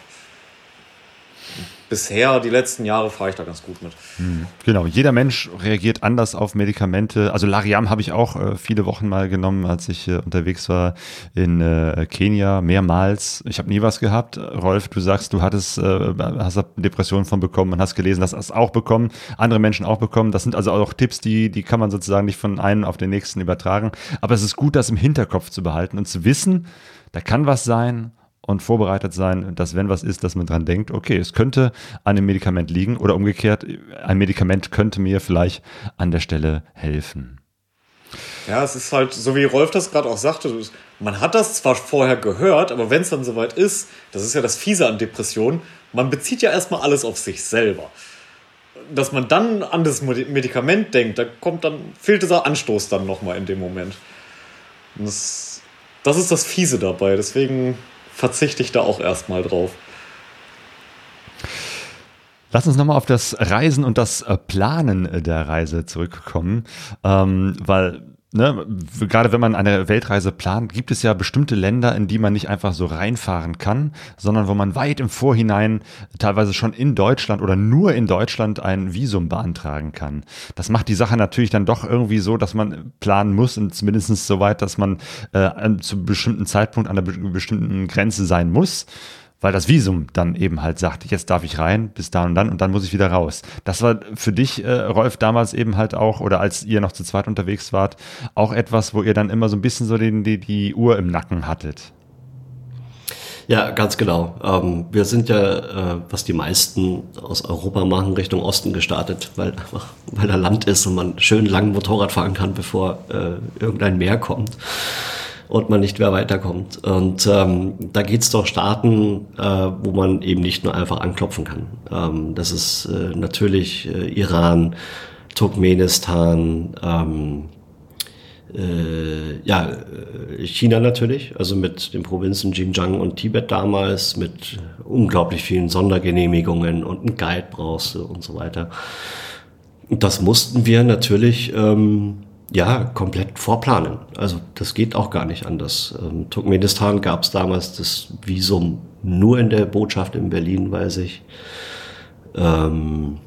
bisher, die letzten Jahre, fahre ich da ganz gut mit. Hm, genau, jeder Mensch reagiert anders auf Medikamente. Also Lariam habe ich auch äh, viele Wochen mal genommen, als ich äh, unterwegs war in äh, Kenia, mehrmals. Ich habe nie was gehabt. Rolf, du sagst, du hattest, äh, hast Depressionen von bekommen und hast gelesen, dass das auch bekommen, andere Menschen auch bekommen. Das sind also auch Tipps, die, die kann man sozusagen nicht von einem auf den nächsten übertragen. Aber es ist gut, das im Hinterkopf zu behalten und zu wissen, da kann was sein und vorbereitet sein, dass wenn was ist, dass man dran denkt, okay, es könnte an dem Medikament liegen oder umgekehrt, ein Medikament könnte mir vielleicht an der Stelle helfen. Ja, es ist halt, so wie Rolf das gerade auch sagte, man hat das zwar vorher gehört, aber wenn es dann soweit ist, das ist ja das Fiese an Depressionen, man bezieht ja erstmal alles auf sich selber. Dass man dann an das Medikament denkt, da kommt dann, fehlt dieser Anstoß dann nochmal in dem Moment. Das, das ist das Fiese dabei, deswegen verzichte ich da auch erstmal drauf. Lass uns nochmal auf das Reisen und das äh, Planen der Reise zurückkommen, ähm, weil Ne, gerade wenn man eine Weltreise plant, gibt es ja bestimmte Länder, in die man nicht einfach so reinfahren kann, sondern wo man weit im Vorhinein teilweise schon in Deutschland oder nur in Deutschland ein Visum beantragen kann. Das macht die Sache natürlich dann doch irgendwie so, dass man planen muss und zumindest so weit, dass man äh, zu bestimmten Zeitpunkt an einer bestimmten Grenze sein muss weil das Visum dann eben halt sagt, jetzt darf ich rein, bis da und dann und dann muss ich wieder raus. Das war für dich, äh, Rolf, damals eben halt auch, oder als ihr noch zu zweit unterwegs wart, auch etwas, wo ihr dann immer so ein bisschen so den, die, die Uhr im Nacken hattet. Ja, ganz genau. Ähm, wir sind ja, äh, was die meisten aus Europa machen, Richtung Osten gestartet, weil, weil da Land ist und man schön lang Motorrad fahren kann, bevor äh, irgendein Meer kommt und man nicht mehr weiterkommt. Und ähm, da geht's doch Staaten, äh, wo man eben nicht nur einfach anklopfen kann. Ähm, das ist äh, natürlich äh, Iran, Turkmenistan, ähm, äh, ja, äh, China natürlich, also mit den Provinzen Xinjiang und Tibet damals, mit unglaublich vielen Sondergenehmigungen und einen Guide brauchst du und so weiter. Und das mussten wir natürlich ähm, ja, komplett vorplanen. Also das geht auch gar nicht anders. Ähm, Turkmenistan gab es damals das Visum nur in der Botschaft in Berlin, weiß ich. Ähm,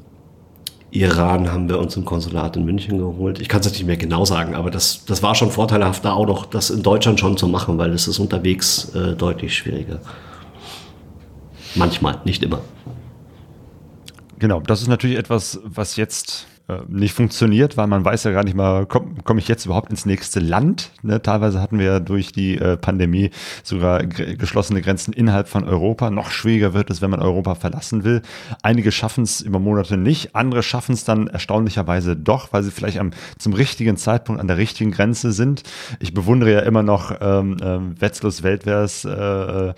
Iran haben wir uns im Konsulat in München geholt. Ich kann es nicht mehr genau sagen, aber das, das war schon vorteilhaft, da auch noch das in Deutschland schon zu machen, weil es ist unterwegs äh, deutlich schwieriger. Manchmal, nicht immer. Genau, das ist natürlich etwas, was jetzt nicht funktioniert, weil man weiß ja gar nicht mal, komme komm ich jetzt überhaupt ins nächste Land? Ne? Teilweise hatten wir durch die äh, Pandemie sogar geschlossene Grenzen innerhalb von Europa. Noch schwieriger wird es, wenn man Europa verlassen will. Einige schaffen es über Monate nicht, andere schaffen es dann erstaunlicherweise doch, weil sie vielleicht am, zum richtigen Zeitpunkt an der richtigen Grenze sind. Ich bewundere ja immer noch ähm, äh, Wetzlos Weltwehrs äh, äh,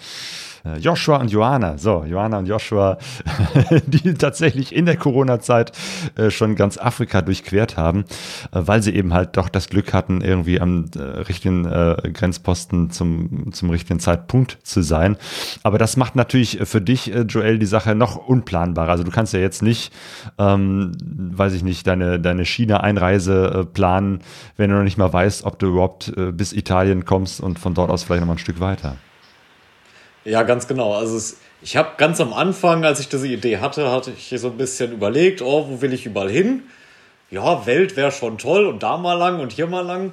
Joshua und Johanna. So, Johanna und Joshua die tatsächlich in der Corona-Zeit äh, schon ganz Afrika durchquert haben, äh, weil sie eben halt doch das Glück hatten, irgendwie am äh, richtigen äh, Grenzposten zum, zum richtigen Zeitpunkt zu sein. Aber das macht natürlich für dich, äh, Joel, die Sache noch unplanbarer. Also du kannst ja jetzt nicht, ähm, weiß ich nicht, deine, deine China-Einreise äh, planen, wenn du noch nicht mal weißt, ob du überhaupt bis Italien kommst und von dort aus vielleicht noch mal ein Stück weiter. Ja, ganz genau. Also es, ich habe ganz am Anfang, als ich diese Idee hatte, hatte ich so ein bisschen überlegt, oh, wo will ich überall hin? Ja, Welt wäre schon toll und da mal lang und hier mal lang.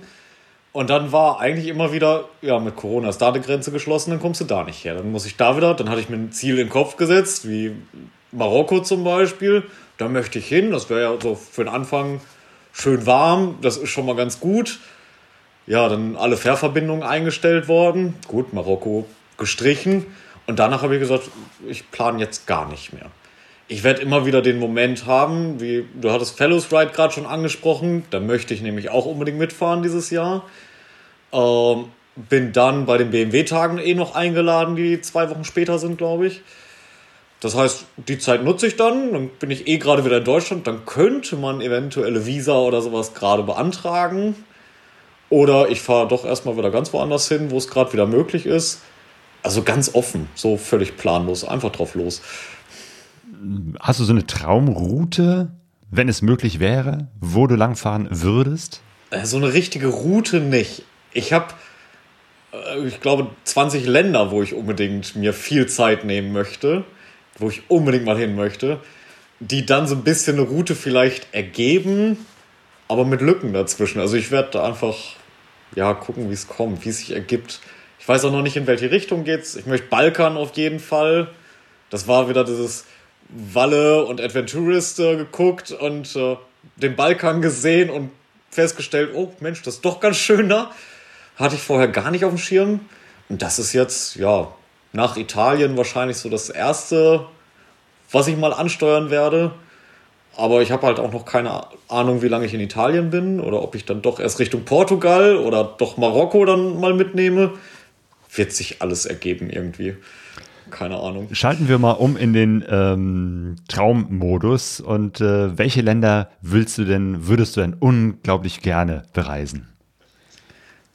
Und dann war eigentlich immer wieder, ja, mit Corona ist da eine Grenze geschlossen, dann kommst du da nicht her. Dann muss ich da wieder, dann hatte ich mir ein Ziel in den Kopf gesetzt, wie Marokko zum Beispiel. Da möchte ich hin, das wäre ja so für den Anfang schön warm, das ist schon mal ganz gut. Ja, dann alle Fährverbindungen eingestellt worden. Gut, Marokko gestrichen. Und danach habe ich gesagt, ich plane jetzt gar nicht mehr. Ich werde immer wieder den Moment haben, wie du hattest Fellows Ride gerade schon angesprochen, da möchte ich nämlich auch unbedingt mitfahren dieses Jahr. Ähm, bin dann bei den BMW-Tagen eh noch eingeladen, die zwei Wochen später sind, glaube ich. Das heißt, die Zeit nutze ich dann, dann bin ich eh gerade wieder in Deutschland, dann könnte man eventuelle Visa oder sowas gerade beantragen. Oder ich fahre doch erstmal wieder ganz woanders hin, wo es gerade wieder möglich ist. Also ganz offen, so völlig planlos, einfach drauf los. Hast du so eine Traumroute, wenn es möglich wäre, wo du langfahren würdest? Äh, so eine richtige Route nicht. Ich habe, äh, ich glaube, 20 Länder, wo ich unbedingt mir viel Zeit nehmen möchte, wo ich unbedingt mal hin möchte, die dann so ein bisschen eine Route vielleicht ergeben, aber mit Lücken dazwischen. Also ich werde da einfach ja gucken, wie es kommt, wie es sich ergibt. Ich weiß auch noch nicht, in welche Richtung geht's. Ich möchte Balkan auf jeden Fall. Das war wieder dieses Walle und Adventurist äh, geguckt und äh, den Balkan gesehen und festgestellt, oh Mensch, das ist doch ganz schön da. Hatte ich vorher gar nicht auf dem Schirm. Und das ist jetzt, ja, nach Italien wahrscheinlich so das erste, was ich mal ansteuern werde. Aber ich habe halt auch noch keine Ahnung, wie lange ich in Italien bin oder ob ich dann doch erst Richtung Portugal oder doch Marokko dann mal mitnehme wird sich alles ergeben irgendwie. Keine Ahnung. Schalten wir mal um in den ähm, Traummodus. Und äh, welche Länder willst du denn, würdest du denn unglaublich gerne bereisen?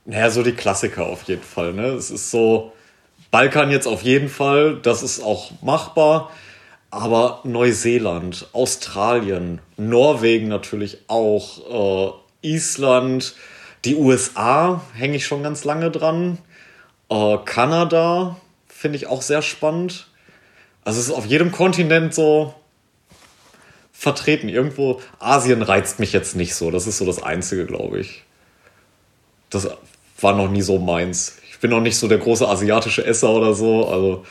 Naja, so die Klassiker auf jeden Fall. Ne? Es ist so, Balkan jetzt auf jeden Fall, das ist auch machbar. Aber Neuseeland, Australien, Norwegen natürlich auch, äh, Island, die USA hänge ich schon ganz lange dran. Äh, Kanada finde ich auch sehr spannend. Also es ist auf jedem Kontinent so vertreten. Irgendwo Asien reizt mich jetzt nicht so. Das ist so das Einzige, glaube ich. Das war noch nie so meins. Ich bin noch nicht so der große asiatische Esser oder so. Also,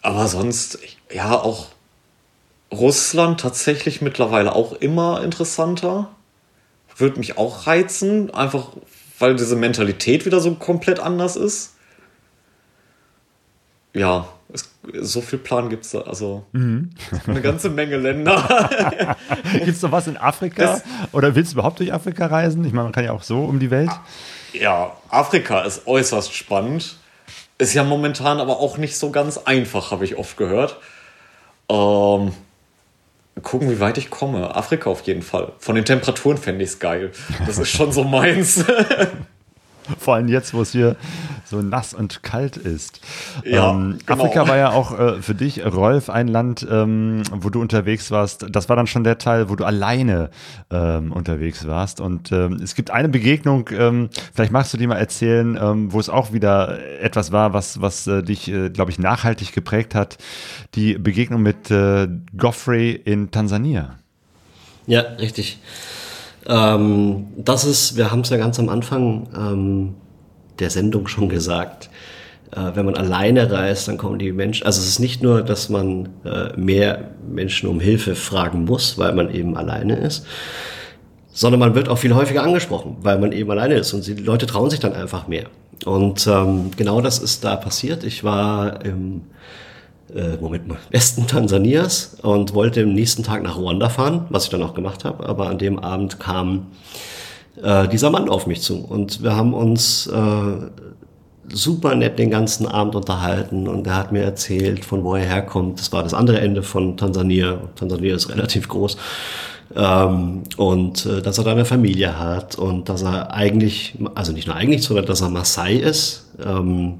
aber sonst, ja, auch Russland tatsächlich mittlerweile auch immer interessanter. Würde mich auch reizen, einfach weil diese Mentalität wieder so komplett anders ist. Ja, es, so viel Plan gibt es da. Also mhm. eine ganze Menge Länder. gibt es noch was in Afrika? Das, Oder willst du überhaupt durch Afrika reisen? Ich meine, man kann ja auch so um die Welt. Ja, Afrika ist äußerst spannend. Ist ja momentan aber auch nicht so ganz einfach, habe ich oft gehört. Ähm, gucken, wie weit ich komme. Afrika auf jeden Fall. Von den Temperaturen fände ich es geil. Das ist schon so meins. Vor allem jetzt, wo es hier so nass und kalt ist. Ja, ähm, genau. Afrika war ja auch äh, für dich, Rolf, ein Land, ähm, wo du unterwegs warst. Das war dann schon der Teil, wo du alleine ähm, unterwegs warst. Und ähm, es gibt eine Begegnung, ähm, vielleicht magst du die mal erzählen, ähm, wo es auch wieder etwas war, was, was äh, dich, äh, glaube ich, nachhaltig geprägt hat. Die Begegnung mit äh, Goffrey in Tansania. Ja, richtig. Ähm, das ist, wir haben es ja ganz am Anfang ähm, der Sendung schon gesagt, äh, wenn man alleine reist, dann kommen die Menschen, also es ist nicht nur, dass man äh, mehr Menschen um Hilfe fragen muss, weil man eben alleine ist, sondern man wird auch viel häufiger angesprochen, weil man eben alleine ist und die Leute trauen sich dann einfach mehr. Und ähm, genau das ist da passiert. Ich war im äh, Moment mal, Westen Tansanias und wollte am nächsten Tag nach Ruanda fahren, was ich dann auch gemacht habe. Aber an dem Abend kam äh, dieser Mann auf mich zu und wir haben uns äh, super nett den ganzen Abend unterhalten und er hat mir erzählt, von wo er herkommt. Das war das andere Ende von Tansania. Tansania ist relativ groß. Ähm, und äh, dass er da eine Familie hat und dass er eigentlich, also nicht nur eigentlich, sondern dass er Maasai ist. Ähm, äh,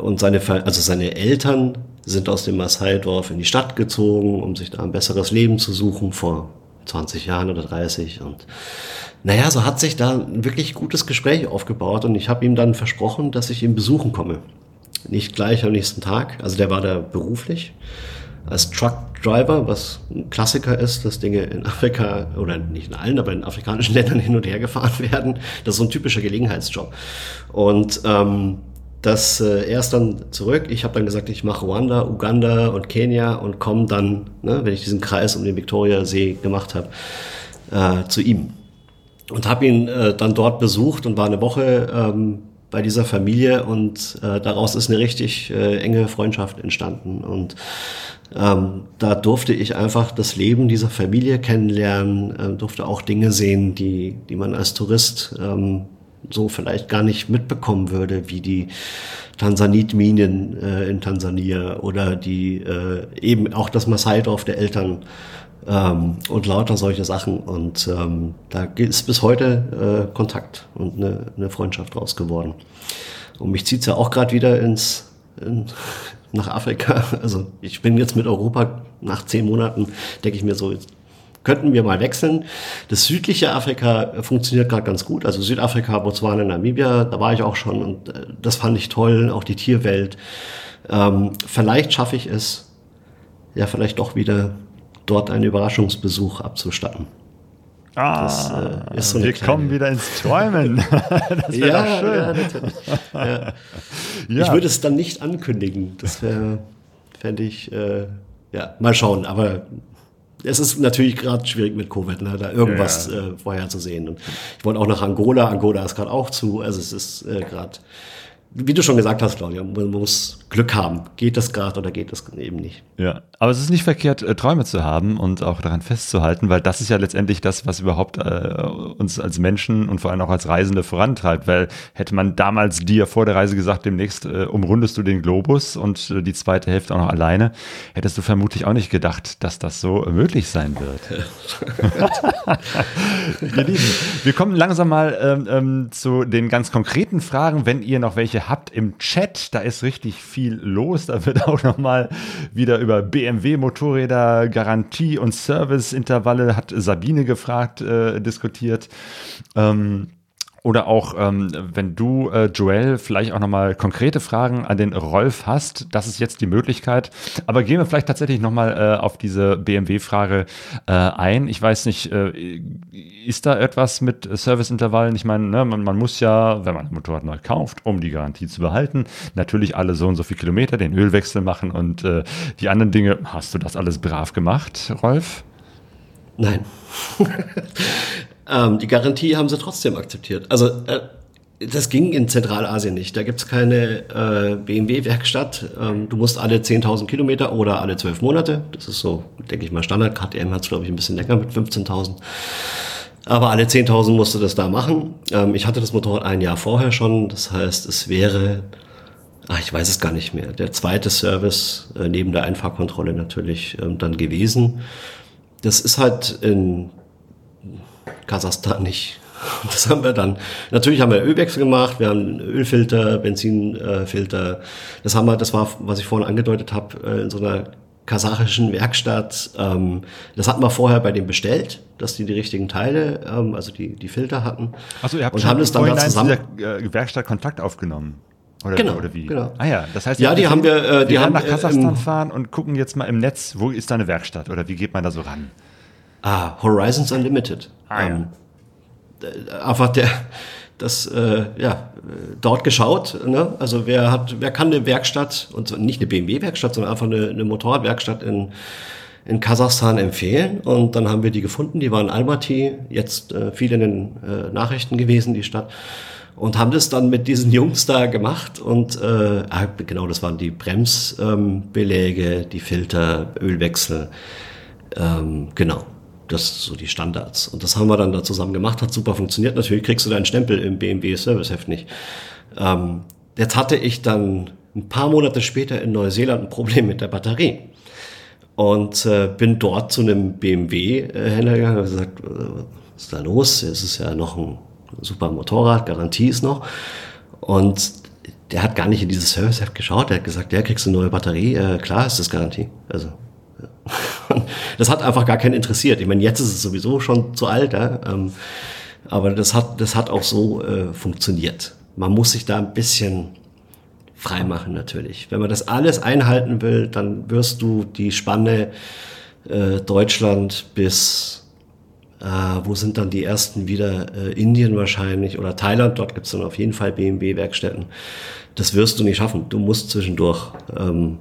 und seine, also seine Eltern sind aus dem Maasai-Dorf in die Stadt gezogen, um sich da ein besseres Leben zu suchen vor 20 Jahren oder 30 und naja, so hat sich da ein wirklich gutes Gespräch aufgebaut und ich habe ihm dann versprochen, dass ich ihn besuchen komme. Nicht gleich am nächsten Tag, also der war da beruflich als Truckdriver, was ein Klassiker ist, dass Dinge in Afrika oder nicht in allen, aber in afrikanischen Ländern hin und her gefahren werden. Das ist so ein typischer Gelegenheitsjob. Und ähm, das äh, er ist dann zurück. Ich habe dann gesagt, ich mache Ruanda, Uganda und Kenia und komme dann, ne, wenn ich diesen Kreis um den Viktoriasee gemacht habe, äh, zu ihm. Und habe ihn äh, dann dort besucht und war eine Woche ähm, bei dieser Familie und äh, daraus ist eine richtig äh, enge Freundschaft entstanden. Und ähm, da durfte ich einfach das Leben dieser Familie kennenlernen, äh, durfte auch Dinge sehen, die, die man als Tourist ähm, so vielleicht gar nicht mitbekommen würde, wie die Tansanitminen äh, in Tansania oder die äh, eben auch das Maasai-Dorf der Eltern ähm, und lauter solche Sachen. Und ähm, da ist bis heute äh, Kontakt und eine, eine Freundschaft draus geworden. Und mich zieht's ja auch gerade wieder ins in, nach Afrika. Also ich bin jetzt mit Europa nach zehn Monaten, denke ich mir so, könnten wir mal wechseln. Das südliche Afrika funktioniert gerade ganz gut. Also Südafrika, Botswana, Namibia, da war ich auch schon und äh, das fand ich toll, auch die Tierwelt. Ähm, vielleicht schaffe ich es, ja, vielleicht doch wieder dort einen Überraschungsbesuch abzustatten. Ah, das, äh, ist so wir kleine... kommen wieder ins Träumen. das wäre ja, schön. Ja, natürlich. Ja. ja. Ich würde es dann nicht ankündigen. Das wäre, fände ich, äh, ja, mal schauen. Aber es ist natürlich gerade schwierig mit Covid, ne, da irgendwas ja. äh, vorherzusehen. Und ich wollte auch nach Angola. Angola ist gerade auch zu. Also es ist äh, gerade wie du schon gesagt hast, Claudia, man muss Glück haben. Geht das gerade oder geht das eben nicht? Ja, aber es ist nicht verkehrt, äh, Träume zu haben und auch daran festzuhalten, weil das ist ja letztendlich das, was überhaupt äh, uns als Menschen und vor allem auch als Reisende vorantreibt. Weil hätte man damals dir vor der Reise gesagt, demnächst äh, umrundest du den Globus und äh, die zweite Hälfte auch noch alleine, hättest du vermutlich auch nicht gedacht, dass das so möglich sein wird. Ihr Lieben, wir kommen langsam mal ähm, ähm, zu den ganz konkreten Fragen. Wenn ihr noch welche habt im Chat, da ist richtig viel los. Da wird auch noch mal wieder über BMW-Motorräder, Garantie und Serviceintervalle, hat Sabine gefragt, äh, diskutiert. Ähm, oder auch, ähm, wenn du, äh, Joel, vielleicht auch nochmal konkrete Fragen an den Rolf hast, das ist jetzt die Möglichkeit. Aber gehen wir vielleicht tatsächlich nochmal äh, auf diese BMW-Frage äh, ein. Ich weiß nicht, äh, ist da etwas mit Serviceintervallen? Ich meine, ne, man, man, muss ja, wenn man ein Motorrad neu kauft, um die Garantie zu behalten, natürlich alle so und so viele Kilometer den Ölwechsel machen und äh, die anderen Dinge. Hast du das alles brav gemacht, Rolf? Nein. Ähm, die Garantie haben sie trotzdem akzeptiert. Also äh, das ging in Zentralasien nicht. Da gibt's keine äh, BMW-Werkstatt. Ähm, du musst alle 10.000 Kilometer oder alle 12 Monate. Das ist so, denke ich mal, Standard. KTM hat's glaube ich, ein bisschen länger mit 15.000. Aber alle 10.000 musst du das da machen. Ähm, ich hatte das Motorrad ein Jahr vorher schon. Das heißt, es wäre, ach, ich weiß es gar nicht mehr, der zweite Service äh, neben der Einfahrkontrolle natürlich ähm, dann gewesen. Das ist halt in Kasachstan nicht. Das haben wir dann. Natürlich haben wir Ölwechsel gemacht, wir haben Ölfilter, Benzinfilter. Das haben wir, das war, was ich vorhin angedeutet habe, äh, in so einer kasachischen Werkstatt. Ähm, das hatten wir vorher bei dem bestellt, dass die die richtigen Teile, ähm, also die, die Filter hatten. Achso, ihr habt und haben das dann da zusammen. Dieser, äh, Werkstatt Kontakt aufgenommen. Oder, genau, oder wie? Genau. Ah ja, das heißt, ja, die haben wir, äh, die haben nach Kasachstan äh, fahren und gucken jetzt mal im Netz, wo ist da eine Werkstatt oder wie geht man da so ran? Ah, Horizons Unlimited. Ah, ja. ähm, einfach der, das, äh, ja, dort geschaut. Ne? Also wer hat, wer kann eine Werkstatt, und nicht eine BMW-Werkstatt, sondern einfach eine, eine Motorradwerkstatt in, in Kasachstan empfehlen. Und dann haben wir die gefunden, die waren in Almaty, jetzt äh, viel in den äh, Nachrichten gewesen, die Stadt. Und haben das dann mit diesen Jungs da gemacht und äh, ah, genau, das waren die Bremsbeläge, ähm, die Filter, Ölwechsel, ähm, genau das so die Standards. Und das haben wir dann da zusammen gemacht, hat super funktioniert. Natürlich kriegst du deinen Stempel im BMW Serviceheft nicht. Ähm, jetzt hatte ich dann ein paar Monate später in Neuseeland ein Problem mit der Batterie. Und äh, bin dort zu einem BMW-Händler gegangen und gesagt, äh, was ist da los? Es ist ja noch ein super Motorrad, Garantie ist noch. Und der hat gar nicht in dieses Service-Heft geschaut. Der hat gesagt, der kriegst du eine neue Batterie. Äh, klar ist das Garantie. Also ja. das hat einfach gar keinen interessiert. Ich meine, jetzt ist es sowieso schon zu alt, ja? ähm, aber das hat, das hat auch so äh, funktioniert. Man muss sich da ein bisschen freimachen natürlich. Wenn man das alles einhalten will, dann wirst du die Spanne äh, Deutschland bis, äh, wo sind dann die ersten wieder? Äh, Indien wahrscheinlich oder Thailand, dort gibt es dann auf jeden Fall BMW-Werkstätten. Das wirst du nicht schaffen. Du musst zwischendurch ähm,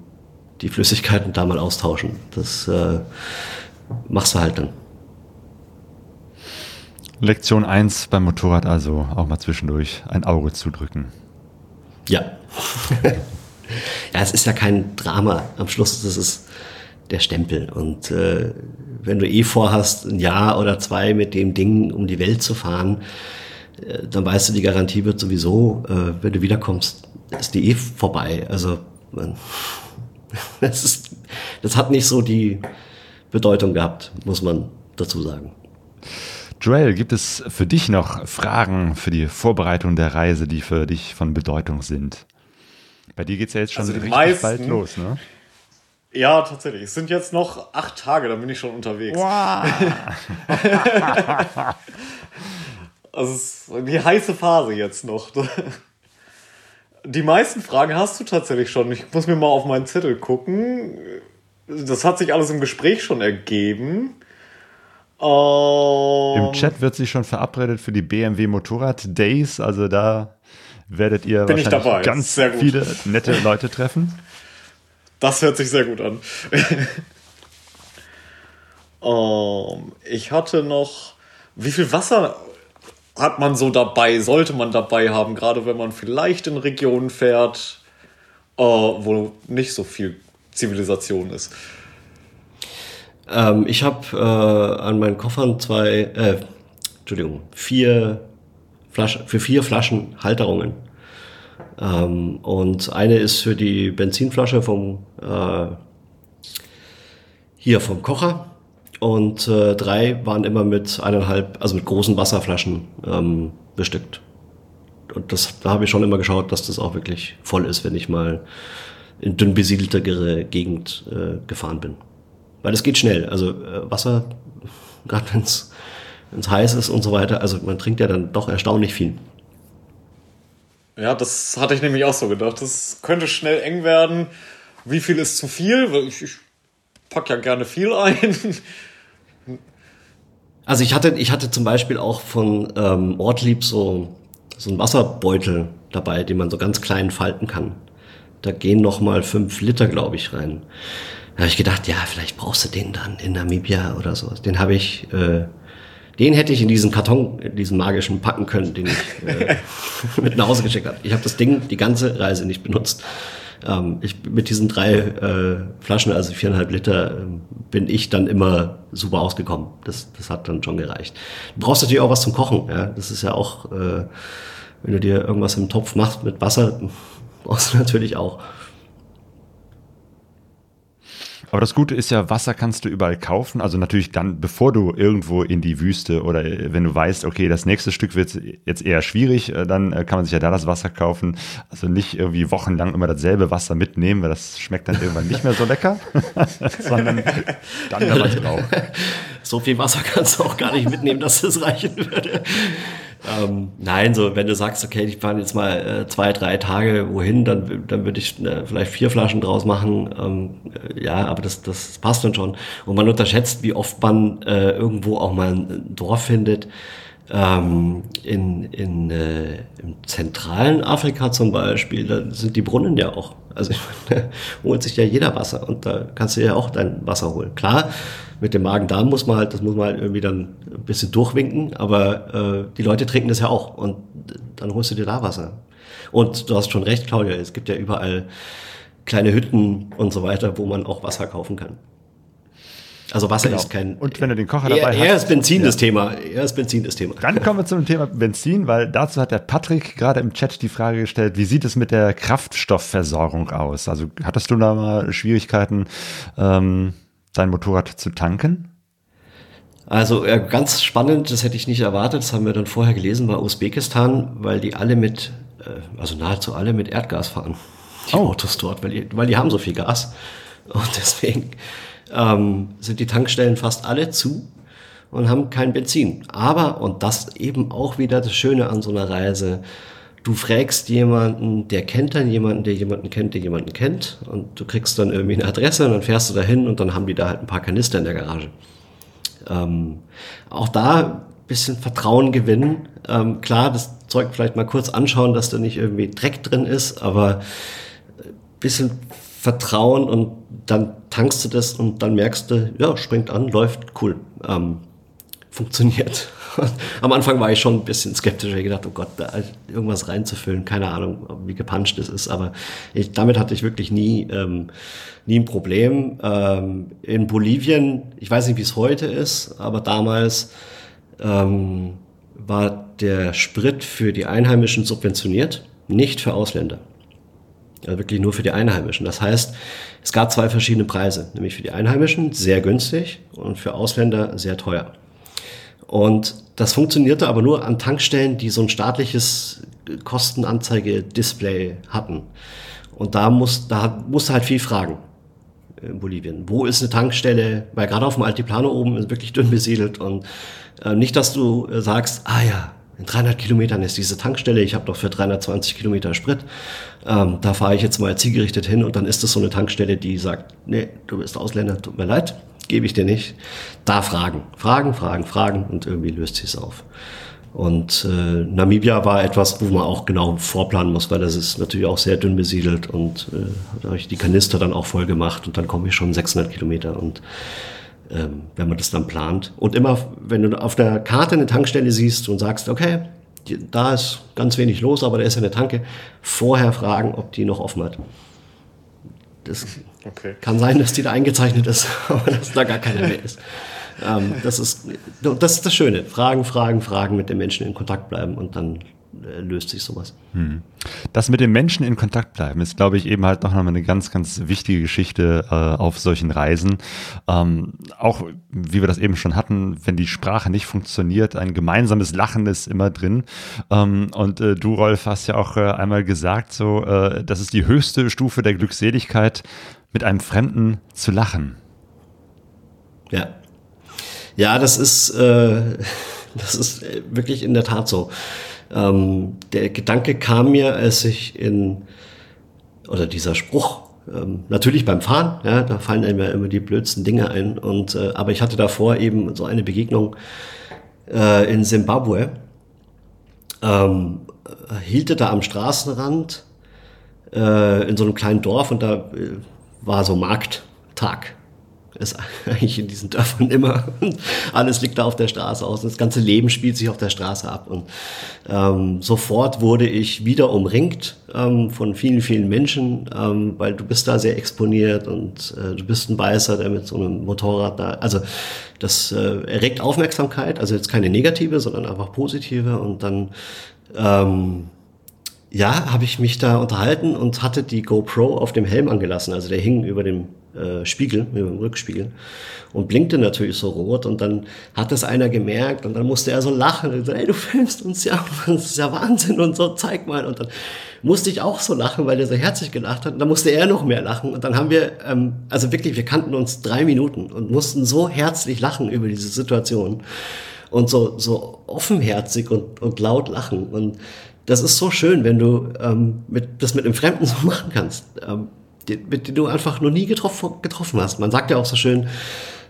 die Flüssigkeiten da mal austauschen. Das äh, machst du halt dann. Lektion 1 beim Motorrad also auch mal zwischendurch ein Auge zudrücken. Ja. ja, es ist ja kein Drama. Am Schluss ist es der Stempel. Und äh, wenn du eh vorhast, ein Jahr oder zwei mit dem Ding um die Welt zu fahren, äh, dann weißt du, die Garantie wird sowieso, äh, wenn du wiederkommst, ist die eh vorbei. Also man, das, ist, das hat nicht so die Bedeutung gehabt, muss man dazu sagen. Joel, gibt es für dich noch Fragen für die Vorbereitung der Reise, die für dich von Bedeutung sind? Bei dir geht es ja jetzt schon also richtig meisten, bald los, ne? Ja, tatsächlich. Es sind jetzt noch acht Tage, dann bin ich schon unterwegs. Wow. also es ist die heiße Phase jetzt noch. Die meisten Fragen hast du tatsächlich schon. Ich muss mir mal auf meinen Zettel gucken. Das hat sich alles im Gespräch schon ergeben. Um, Im Chat wird sich schon verabredet für die BMW Motorrad Days. Also da werdet ihr wahrscheinlich ganz viele nette Leute treffen. Das hört sich sehr gut an. um, ich hatte noch. Wie viel Wasser hat man so dabei, sollte man dabei haben, gerade wenn man vielleicht in Regionen fährt, uh, wo nicht so viel Zivilisation ist? Ähm, ich habe äh, an meinen Koffern zwei, äh, Entschuldigung, vier Flaschen, für vier Flaschen Halterungen. Ähm, und eine ist für die Benzinflasche vom äh, hier vom Kocher und äh, drei waren immer mit eineinhalb, also mit großen Wasserflaschen ähm, bestückt. Und das, da habe ich schon immer geschaut, dass das auch wirklich voll ist, wenn ich mal in dünn besiedelter Gegend äh, gefahren bin. Weil es geht schnell. Also äh, Wasser, gerade wenn es heiß ist und so weiter, also man trinkt ja dann doch erstaunlich viel. Ja, das hatte ich nämlich auch so gedacht. Das könnte schnell eng werden. Wie viel ist zu viel? Ich, ich pack ja gerne viel ein. Also ich hatte, ich hatte zum Beispiel auch von ähm, Ortlieb so, so einen Wasserbeutel dabei, den man so ganz klein falten kann. Da gehen noch mal fünf Liter, glaube ich, rein. Da habe ich gedacht, ja, vielleicht brauchst du den dann in Namibia oder so. Den habe ich, äh, den hätte ich in diesen Karton, in diesen magischen packen können, den ich äh, mit nach Hause geschickt habe. Ich habe das Ding die ganze Reise nicht benutzt. Ähm, ich, mit diesen drei äh, Flaschen, also viereinhalb Liter, äh, bin ich dann immer super ausgekommen. Das, das hat dann schon gereicht. Du brauchst natürlich auch was zum Kochen. Ja? Das ist ja auch, äh, wenn du dir irgendwas im Topf machst mit Wasser, brauchst du natürlich auch. Aber das Gute ist ja, Wasser kannst du überall kaufen. Also natürlich dann, bevor du irgendwo in die Wüste oder wenn du weißt, okay, das nächste Stück wird jetzt eher schwierig, äh, dann äh, kann man sich ja da das Wasser kaufen. Also nicht irgendwie wochenlang immer dasselbe Wasser mitnehmen, weil das schmeckt dann irgendwann nicht mehr so lecker, sondern dann, wenn man es braucht. So viel Wasser kannst du auch gar nicht mitnehmen, dass das reichen würde. Ähm, nein, so wenn du sagst, okay, ich fahre jetzt mal äh, zwei, drei Tage wohin, dann, dann würde ich äh, vielleicht vier Flaschen draus machen. Ähm, äh, ja, aber das, das passt dann schon. Und man unterschätzt, wie oft man äh, irgendwo auch mal ein Dorf findet. Ähm, in, in, äh, Im zentralen Afrika zum Beispiel, da sind die Brunnen ja auch. Also holt sich ja jeder Wasser und da kannst du ja auch dein Wasser holen. Klar, mit dem Magen-Darm muss man halt, das muss man halt irgendwie dann ein bisschen durchwinken, aber äh, die Leute trinken das ja auch und dann holst du dir da Wasser. Und du hast schon recht, Claudia, es gibt ja überall kleine Hütten und so weiter, wo man auch Wasser kaufen kann. Also Wasser Genau. ist kein. Und wenn du den Kocher eher, dabei eher hast- ist Benzin das Thema. Eher ist Benzin das Thema. Dann kommen wir zum Thema Benzin, weil dazu hat der Patrick gerade im Chat die Frage gestellt, wie sieht es mit der Kraftstoffversorgung aus? Also hattest du da mal Schwierigkeiten, ähm, dein Motorrad zu tanken? Also äh, ganz spannend, das hätte ich nicht erwartet, das haben wir dann vorher gelesen bei Usbekistan, weil die alle mit, äh, also nahezu alle mit Erdgas fahren, die Oh. Autos dort, weil die, weil die haben so viel Gas. Und deswegen ähm, sind die Tankstellen fast alle zu und haben kein Benzin. Aber, und das eben auch wieder das Schöne an so einer Reise, du fragst jemanden, der kennt dann jemanden, der jemanden kennt, der jemanden kennt und du kriegst dann irgendwie eine Adresse und dann fährst du dahin und dann haben die da halt ein paar Kanister in der Garage ähm, auch da ein bisschen Vertrauen gewinnen. Ähm, klar, das Zeug vielleicht mal kurz anschauen, dass da nicht irgendwie Dreck drin ist, aber ein bisschen Vertrauen und dann tankst du das und dann merkst du, ja, springt an, läuft, cool, ähm, funktioniert. Am Anfang war ich schon ein bisschen skeptisch, ich gedacht, oh Gott, da irgendwas reinzufüllen, keine Ahnung, wie gepanscht es ist, aber ich, damit hatte ich wirklich nie, ähm, nie ein Problem. Ähm, in Bolivien, ich weiß nicht, wie es heute ist, aber damals ähm, war der Sprit für die Einheimischen subventioniert, nicht für Ausländer. Also wirklich nur für die Einheimischen. Das heißt, es gab zwei verschiedene Preise, nämlich für die Einheimischen sehr günstig und für Ausländer sehr teuer. Und das funktionierte aber nur an Tankstellen, die so ein staatliches Kostenanzeige-Display hatten. Und da muss, da musste halt viel fragen in Bolivien. Wo ist eine Tankstelle? Weil gerade auf dem Altiplano oben ist wirklich dünn besiedelt und äh, nicht, dass du äh, sagst, ah ja, in 300 Kilometern ist diese Tankstelle, ich habe doch für 320 Kilometer Sprit, ähm, da fahre ich jetzt mal zielgerichtet hin und dann ist das so eine Tankstelle, die sagt, nee, du bist Ausländer, tut mir leid, gebe ich dir nicht. Da fragen, fragen, fragen, fragen und irgendwie löst sich es auf. Und äh, Namibia war etwas, wo man auch genau vorplanen muss, weil das ist natürlich auch sehr dünn besiedelt und äh, habe ich die Kanister dann auch voll gemacht und dann komme ich schon 600 Kilometer und ähm, wenn man das dann plant. Und immer, wenn du auf der Karte eine Tankstelle siehst und sagst, okay, da ist ganz wenig los, aber da ist ja eine Tanke, vorher fragen, ob die noch offen hat. Das Okay. kann sein, dass die da eingezeichnet ist, aber dass da gar keiner mehr ist. Ähm, das, ist das ist das Schöne. Fragen, fragen, fragen, mit den Menschen in Kontakt bleiben und dann löst sich sowas. Das mit den Menschen in Kontakt bleiben ist, glaube ich, eben halt noch mal eine ganz, ganz wichtige Geschichte äh, auf solchen Reisen. Ähm, auch, wie wir das eben schon hatten, wenn die Sprache nicht funktioniert, ein gemeinsames Lachen ist immer drin. Ähm, und äh, du, Rolf, hast ja auch äh, einmal gesagt, so, äh, das ist die höchste Stufe der Glückseligkeit, mit einem Fremden zu lachen. Ja. Ja, das ist, äh, das ist äh, wirklich in der Tat so. Ähm, der Gedanke kam mir, als ich in, oder dieser Spruch, ähm, natürlich beim Fahren, ja, da fallen ja immer die blödsten Dinge ein. Und, äh, aber ich hatte davor eben so eine Begegnung äh, in Simbabwe. Ähm, äh, hielte da am Straßenrand äh, in so einem kleinen Dorf und da äh, war so Markttag. Ist eigentlich in diesen Dörfern immer. Alles liegt da auf der Straße aus. Das ganze Leben spielt sich auf der Straße ab. Und ähm, sofort wurde ich wieder umringt ähm, von vielen, vielen Menschen, ähm, weil du bist da sehr exponiert und äh, du bist ein Beißer, der mit so einem Motorrad da. Also das äh, erregt Aufmerksamkeit, also jetzt keine negative, sondern einfach positive. Und dann ähm, ja, habe ich mich da unterhalten und hatte die GoPro auf dem Helm angelassen. Also der hing über dem äh, Spiegel, über dem Rückspiegel und blinkte natürlich so rot. Und dann hat das einer gemerkt und dann musste er so lachen und so, ey, du filmst uns ja, das ist ja Wahnsinn und so, zeig mal. Und dann musste ich auch so lachen, weil der so herzlich gelacht hat. Und dann musste er noch mehr lachen. Und dann haben wir, ähm, also wirklich, wir kannten uns drei Minuten und mussten so herzlich lachen über diese Situation und so, so offenherzig und, und laut lachen. Und das ist so schön, wenn du ähm, mit, das mit einem Fremden so machen kannst, ähm, mit dem du einfach noch nie getroffen, getroffen hast. Man sagt ja auch so schön,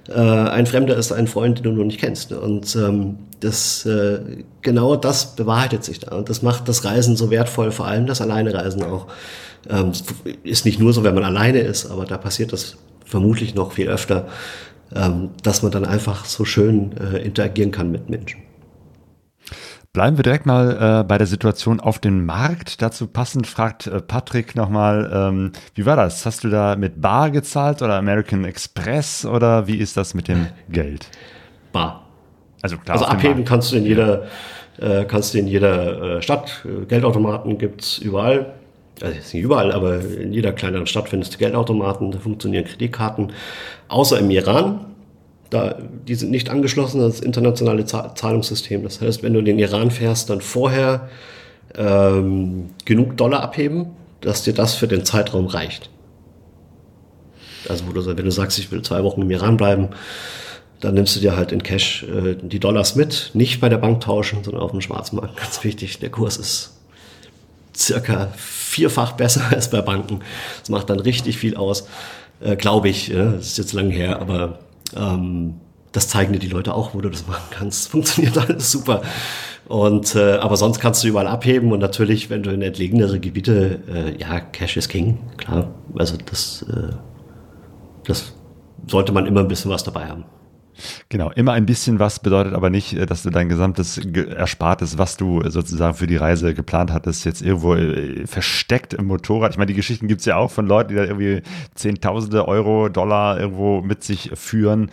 äh, ein Fremder ist ein Freund, den du noch nicht kennst. Und ähm, das, äh, genau das bewahrheitet sich da. Und das macht das Reisen so wertvoll, vor allem das Alleine-Reisen auch. Ähm, ist nicht nur so, wenn man alleine ist, aber da passiert das vermutlich noch viel öfter, ähm, dass man dann einfach so schön äh, interagieren kann mit Menschen. Bleiben wir direkt mal äh, bei der Situation auf dem Markt. Dazu passend fragt äh, Patrick nochmal, ähm, wie war das? Hast du da mit Bar gezahlt oder American Express oder wie ist das mit dem Geld? Bar. Also klar. Also abheben Markt. kannst du in jeder, äh, kannst du in jeder äh, Stadt. Geldautomaten gibt's überall. Also jetzt nicht überall, aber in jeder kleineren Stadt findest du Geldautomaten, da funktionieren Kreditkarten. Außer im Iran. Da, die sind nicht angeschlossen an das internationale Za- Zahlungssystem. Das heißt, wenn du in den Iran fährst, dann vorher ähm, genug Dollar abheben, dass dir das für den Zeitraum reicht. Also du, wenn du sagst, ich will zwei Wochen im Iran bleiben, dann nimmst du dir halt in Cash äh, die Dollars mit, nicht bei der Bank tauschen, sondern auf dem Schwarzmarkt. Ganz wichtig, der Kurs ist circa vierfach besser als bei Banken. Das macht dann richtig viel aus, äh, glaube ich. Ja, das ist jetzt lang her, aber ähm, das zeigen dir die Leute auch, wo du das machen kannst. Funktioniert alles super. Und äh, aber sonst kannst du überall abheben und natürlich, wenn du in entlegenere Gebiete, äh, ja, Cash is King, klar. Also das, äh, das sollte man immer ein bisschen was dabei haben. Genau, immer ein bisschen was bedeutet aber nicht, äh, dass du dein gesamtes Ge- Erspartes, was du sozusagen für die Reise geplant hattest, jetzt irgendwo äh, versteckt im Motorrad. Ich meine, die Geschichten gibt's ja auch von Leuten, die da irgendwie Zehntausende Euro, Dollar irgendwo mit sich führen.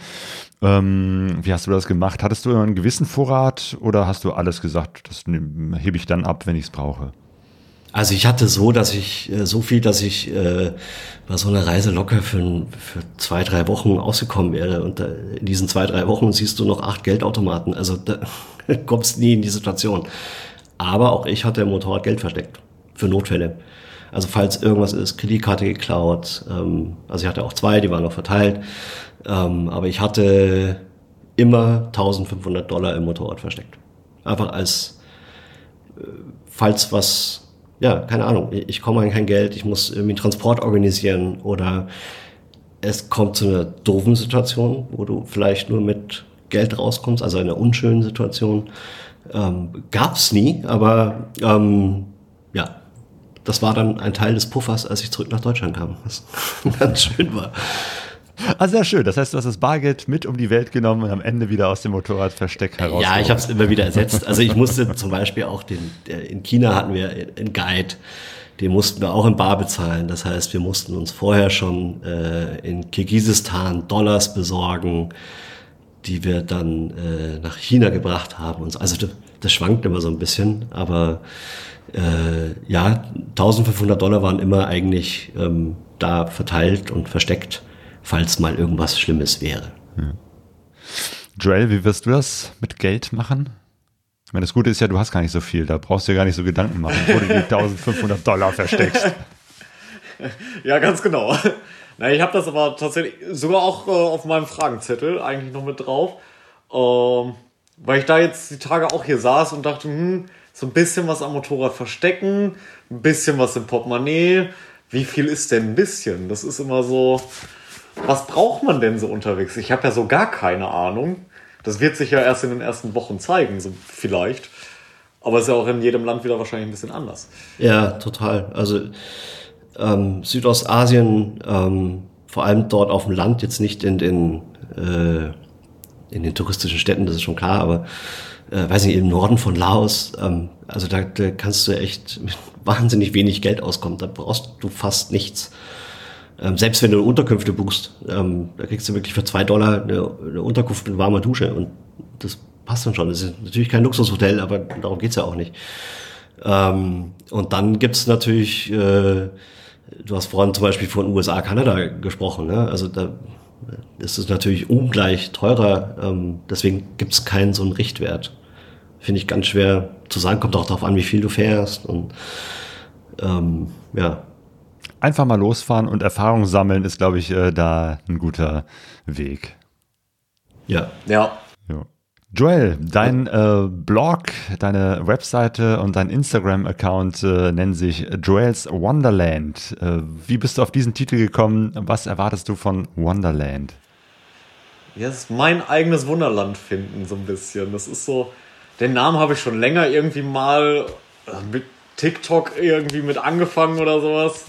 Ähm, wie hast du das gemacht? Hattest du einen gewissen Vorrat oder hast du alles gesagt, das hebe ich dann ab, wenn ich es brauche? Also ich hatte so, dass ich äh, so viel, dass ich äh, bei so einer Reise locker für, für zwei, drei Wochen ausgekommen wäre. Und da, in diesen zwei, drei Wochen siehst du noch acht Geldautomaten. Also da kommst nie in die Situation. Aber auch ich hatte im Motorrad Geld versteckt für Notfälle. Also falls irgendwas ist, Kreditkarte geklaut. Ähm, also ich hatte auch zwei, die waren noch verteilt. Ähm, aber ich hatte immer 1500 Dollar im Motorrad versteckt. Einfach als falls was, ja, keine Ahnung, ich komme an kein Geld, ich muss irgendwie einen Transport organisieren oder es kommt zu einer doofen Situation, wo du vielleicht nur mit Geld rauskommst, also einer unschönen Situation. Ähm, gab's nie, aber ähm, ja, das war dann ein Teil des Puffers, als ich zurück nach Deutschland kam, was ganz schön war. Ah, sehr schön. Das heißt, du hast das Bargeld mit um die Welt genommen und am Ende wieder aus dem Motorradversteck heraus. Ja, ich habe es immer wieder ersetzt. Also ich musste zum Beispiel auch den, in China hatten wir einen Guide, den mussten wir auch in Bar bezahlen. Das heißt, wir mussten uns vorher schon äh, in Kirgisistan Dollars besorgen, die wir dann äh, nach China gebracht haben. Und so. Also das, das schwankt immer so ein bisschen, aber äh, ja, 1500 Dollar waren immer eigentlich ähm, da verteilt und versteckt, falls mal irgendwas Schlimmes wäre. Joel, wie wirst du das mit Geld machen? Ich meine, das Gute ist ja, du hast gar nicht so viel. Da brauchst du dir gar nicht so Gedanken machen, wo du die 1500 Dollar versteckst. Ja, ganz genau. Na, ich habe das aber tatsächlich sogar auch äh, auf meinem Fragenzettel eigentlich noch mit drauf. Ähm, weil ich da jetzt die Tage auch hier saß und dachte, hm, so ein bisschen was am Motorrad verstecken, ein bisschen was im Portemonnaie. Wie viel ist denn ein bisschen? Das ist immer so, was braucht man denn so unterwegs? Ich habe ja so gar keine Ahnung. Das wird sich ja erst in den ersten Wochen zeigen, so vielleicht. Aber ist ja auch in jedem Land wieder wahrscheinlich ein bisschen anders. Ja, total. Also ähm, Südostasien, ähm, vor allem dort auf dem Land, jetzt nicht in den, äh, in den touristischen Städten, das ist schon klar, aber äh, weiß nicht, im Norden von Laos, ähm, also da, da kannst du echt mit wahnsinnig wenig Geld auskommen. Da brauchst du fast nichts. Ähm, selbst wenn du Unterkünfte buchst, ähm, da kriegst du wirklich für zwei Dollar eine, eine Unterkunft mit warmer Dusche und das passt dann schon. Das ist natürlich kein Luxushotel, aber darum geht's ja auch nicht. Ähm, und dann gibt's natürlich, äh, du hast vorhin zum Beispiel von USA, Kanada gesprochen, ne? also da ist es natürlich ungleich teurer, ähm, deswegen gibt's keinen so einen Richtwert. Finde ich ganz schwer zu sagen, kommt auch darauf an, wie viel du fährst und ähm, ja, Einfach mal losfahren und Erfahrung sammeln ist, glaube ich, äh, da ein guter Weg. ja. Ja, Ja. Joel, dein äh, Blog, deine Webseite und dein Instagram-Account äh, nennen sich Joel's Wonderland. Äh, wie bist du auf diesen Titel gekommen? Was erwartest du von Wonderland? Ja, es ist mein eigenes Wunderland finden, so ein bisschen. Das ist so, den Namen habe ich schon länger irgendwie mal äh, mit TikTok irgendwie mit angefangen oder sowas.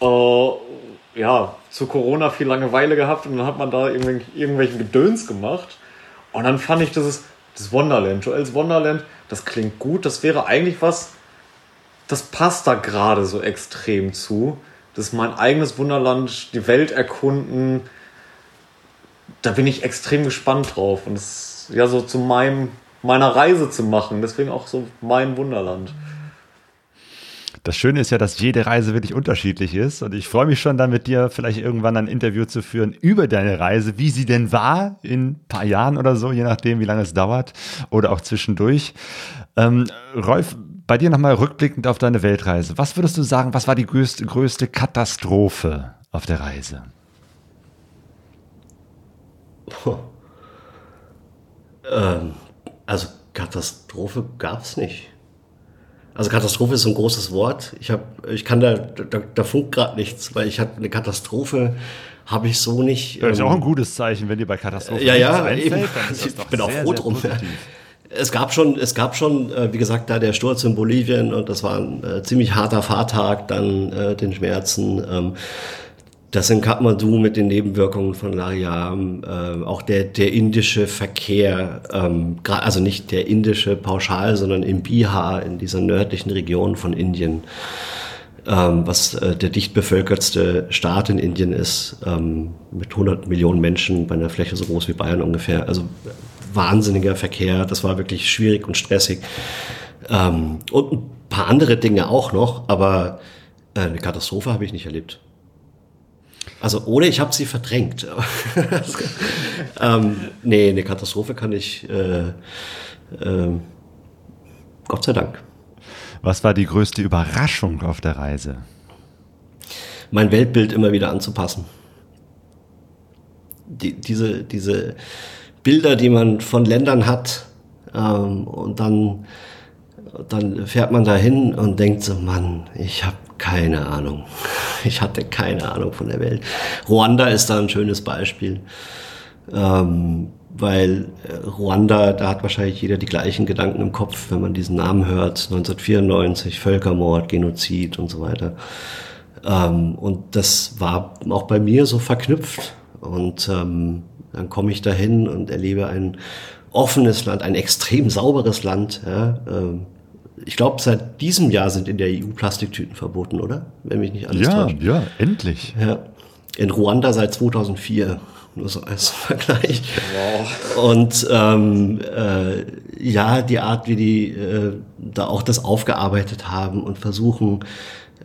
Äh, ja, zu Corona viel Langeweile gehabt und dann hat man da irgendwelchen, irgendwelchen Gedöns gemacht. Und dann fand ich, das ist das Wonderland, Joel's Wonderland. das klingt gut, das wäre eigentlich was, das passt da gerade so extrem zu. Das ist mein eigenes Wunderland, die Welt erkunden. Da bin ich extrem gespannt drauf. Und es ja so zu meinem, meiner Reise zu machen. Deswegen auch so mein Wunderland. Das Schöne ist ja, dass jede Reise wirklich unterschiedlich ist. Und ich freue mich schon dann mit dir vielleicht irgendwann ein Interview zu führen über deine Reise, wie sie denn war in ein paar Jahren oder so, je nachdem, wie lange es dauert oder auch zwischendurch. Ähm, Rolf, bei dir nochmal rückblickend auf deine Weltreise. Was würdest du sagen, was war die größte, größte Katastrophe auf der Reise? Ähm, also Katastrophe gab es nicht. Also Katastrophe ist ein großes Wort. Ich habe, ich kann da, da, da funkt gerade nichts, weil ich hatte eine Katastrophe habe ich so nicht. Das ist ähm, auch ein gutes Zeichen, wenn dir bei Katastrophen ja, ja, einfällt, eben. ich bin auch froh drum. Es gab schon, es gab schon, äh, wie gesagt, da der Sturz in Bolivien und das war ein äh, ziemlich harter Fahrtag, dann äh, den Schmerzen. Ähm, das in Kathmandu mit den Nebenwirkungen von Lariam, äh, auch der, der indische Verkehr, ähm, also nicht der indische pauschal, sondern im Bihar, in dieser nördlichen Region von Indien, ähm, was äh, der dicht bevölkertste Staat in Indien ist, ähm, mit 100 Millionen Menschen bei einer Fläche so groß wie Bayern ungefähr. Also wahnsinniger Verkehr, das war wirklich schwierig und stressig. Ähm, und ein paar andere Dinge auch noch, aber äh, eine Katastrophe habe ich nicht erlebt. Also oder ich habe sie verdrängt. ähm, nee, eine Katastrophe kann ich, äh, äh, Gott sei Dank. Was war die größte Überraschung auf der Reise? Mein Weltbild immer wieder anzupassen. Die, diese, diese Bilder, die man von Ländern hat, ähm, und dann, dann fährt man da hin und denkt so, Mann, ich habe keine Ahnung. Ich hatte keine Ahnung von der Welt. Ruanda ist da ein schönes Beispiel. Ähm, weil äh, Ruanda, da hat wahrscheinlich jeder die gleichen Gedanken im Kopf, wenn man diesen Namen hört. 1994, Völkermord, Genozid und so weiter. Ähm, und das war auch bei mir so verknüpft. Und ähm, dann komme ich dahin und erlebe ein offenes Land, ein extrem sauberes Land. Ja, ähm, ich glaube, seit diesem Jahr sind in der EU Plastiktüten verboten, oder? Wenn mich nicht alles ja, täuscht. Ja, endlich. Ja. In Ruanda seit 2004. Nur so als Vergleich. Wow. Und ähm, äh, ja, die Art, wie die äh, da auch das aufgearbeitet haben und versuchen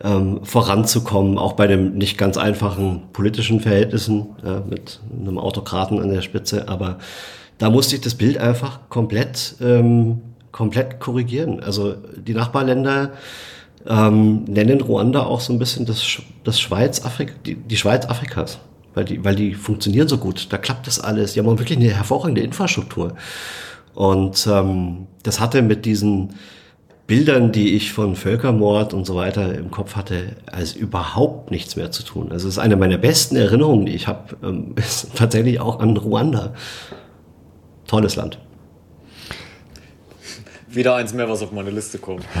ähm, voranzukommen, auch bei den nicht ganz einfachen politischen Verhältnissen ja, mit einem Autokraten an der Spitze. Aber da musste ich das Bild einfach komplett ähm, komplett korrigieren. Also die Nachbarländer ähm, nennen Ruanda auch so ein bisschen das, das Schweiz Afrika, die, die Schweiz Afrikas, weil die, weil die funktionieren so gut. Da klappt das alles. Die haben wirklich eine hervorragende Infrastruktur. Und ähm, das hatte mit diesen Bildern, die ich von Völkermord und so weiter im Kopf hatte, also überhaupt nichts mehr zu tun. Also es ist eine meiner besten Erinnerungen, die ich habe, ähm, tatsächlich auch an Ruanda. Tolles Land wieder eins mehr, was auf meine Liste kommt.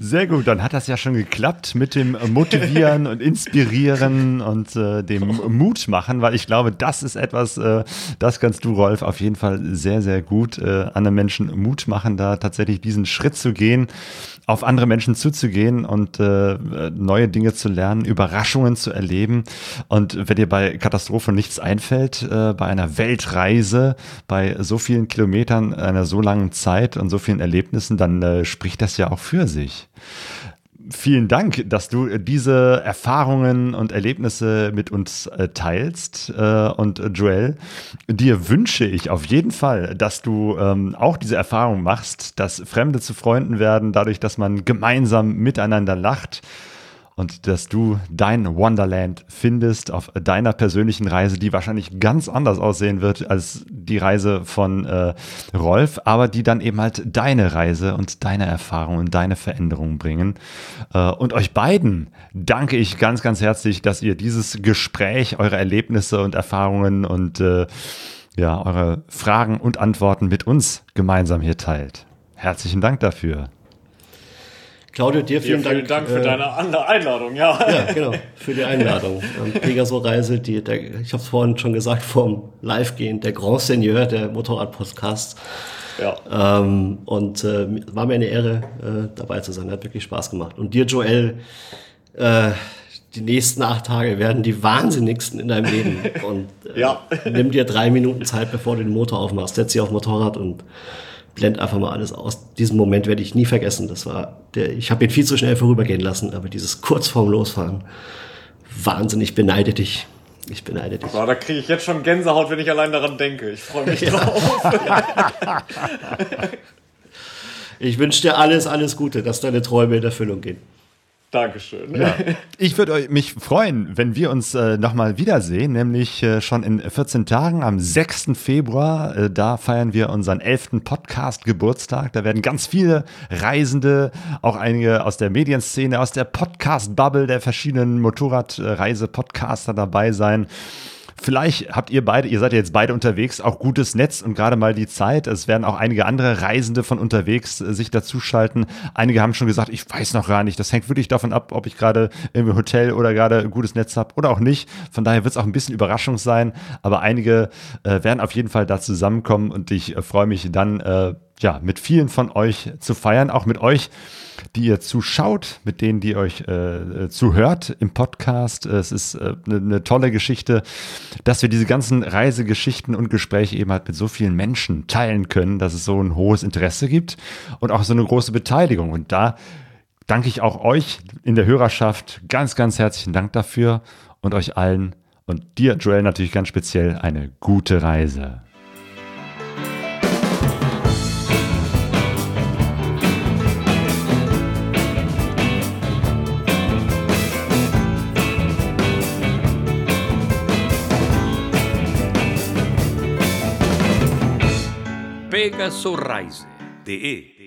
Sehr gut, dann hat das ja schon geklappt mit dem Motivieren und Inspirieren und äh, dem Mut machen, weil ich glaube, das ist etwas, äh, das kannst du, Rolf, auf jeden Fall sehr, sehr gut äh, anderen Menschen Mut machen, da tatsächlich diesen Schritt zu gehen auf andere Menschen zuzugehen und äh, neue Dinge zu lernen, Überraschungen zu erleben. Und wenn dir bei Katastrophen nichts einfällt, äh, bei einer Weltreise, bei so vielen Kilometern, einer so langen Zeit und so vielen Erlebnissen, dann äh, spricht das ja auch für sich vielen Dank, dass du diese Erfahrungen und Erlebnisse mit uns äh, teilst. Äh, und äh, Joel, dir wünsche ich auf jeden Fall, dass du ähm, auch diese Erfahrung machst, dass Fremde zu Freunden werden, dadurch, dass man gemeinsam miteinander lacht und dass du dein Wonderland findest auf deiner persönlichen Reise, die wahrscheinlich ganz anders aussehen wird als die Reise von äh, Rolf, aber die dann eben halt deine Reise und deine Erfahrungen und deine Veränderungen bringen. Äh, und euch beiden danke ich ganz, ganz herzlich, dass ihr dieses Gespräch, eure Erlebnisse und Erfahrungen und äh, ja, eure Fragen und Antworten mit uns gemeinsam hier teilt. Herzlichen Dank dafür. Claudio, dir vielen, vielen Dank, Dank für äh, deine Einladung. Ja, ja genau, für die Einladung. Pegaso-Reise, die, der, ich habe es vorhin schon gesagt, vom Live-Gehen, der Grand Seigneur der Motorrad-Podcast. Ja. Ähm, und äh, war mir eine Ehre, äh, dabei zu sein. Hat wirklich Spaß gemacht. Und dir, Joel, äh, die nächsten acht Tage werden die wahnsinnigsten in deinem Leben. Und äh, ja. nimm dir drei Minuten Zeit, bevor du den Motor aufmachst. Setz dich auf Motorrad und blend einfach mal alles aus. Diesen Moment werde ich nie vergessen. Das war der, ich habe ihn viel zu schnell vorübergehen lassen, aber dieses kurz vorm Losfahren, Wahnsinn, ich beneide dich. Ich beneide dich. Boah, da kriege ich jetzt schon Gänsehaut, wenn ich allein daran denke. Ich freue mich ja. drauf. ich wünsche dir alles, alles Gute, dass deine Träume in Erfüllung gehen. Dankeschön. Ja. Ich würde mich freuen, wenn wir uns äh, nochmal wiedersehen, nämlich äh, schon in 14 Tagen am 6. Februar. Äh, da feiern wir unseren 11. Podcast-Geburtstag. Da werden ganz viele Reisende, auch einige aus der Medienszene, aus der Podcast-Bubble der verschiedenen Motorradreise-Podcaster dabei sein. Vielleicht habt ihr beide, ihr seid ja jetzt beide unterwegs, auch gutes Netz und gerade mal die Zeit. Es werden auch einige andere Reisende von unterwegs äh, sich dazuschalten. Einige haben schon gesagt, ich weiß noch gar nicht. Das hängt wirklich davon ab, ob ich gerade im Hotel oder gerade gutes Netz habe oder auch nicht. Von daher wird es auch ein bisschen Überraschung sein. Aber einige äh, werden auf jeden Fall da zusammenkommen und ich äh, freue mich dann, äh, ja, mit vielen von euch zu feiern, auch mit euch die ihr zuschaut, mit denen, die euch äh, zuhört im Podcast. Es ist äh, eine, ne tolle Geschichte, dass wir diese ganzen Reisegeschichten und Gespräche eben halt mit so vielen Menschen teilen können, dass es so ein hohes Interesse gibt und auch so eine große Beteiligung. Und da danke ich auch euch in der Hörerschaft ganz, ganz herzlichen Dank dafür und euch allen und dir, Joel, natürlich ganz speziell eine gute Reise. Helga Sorraise, DE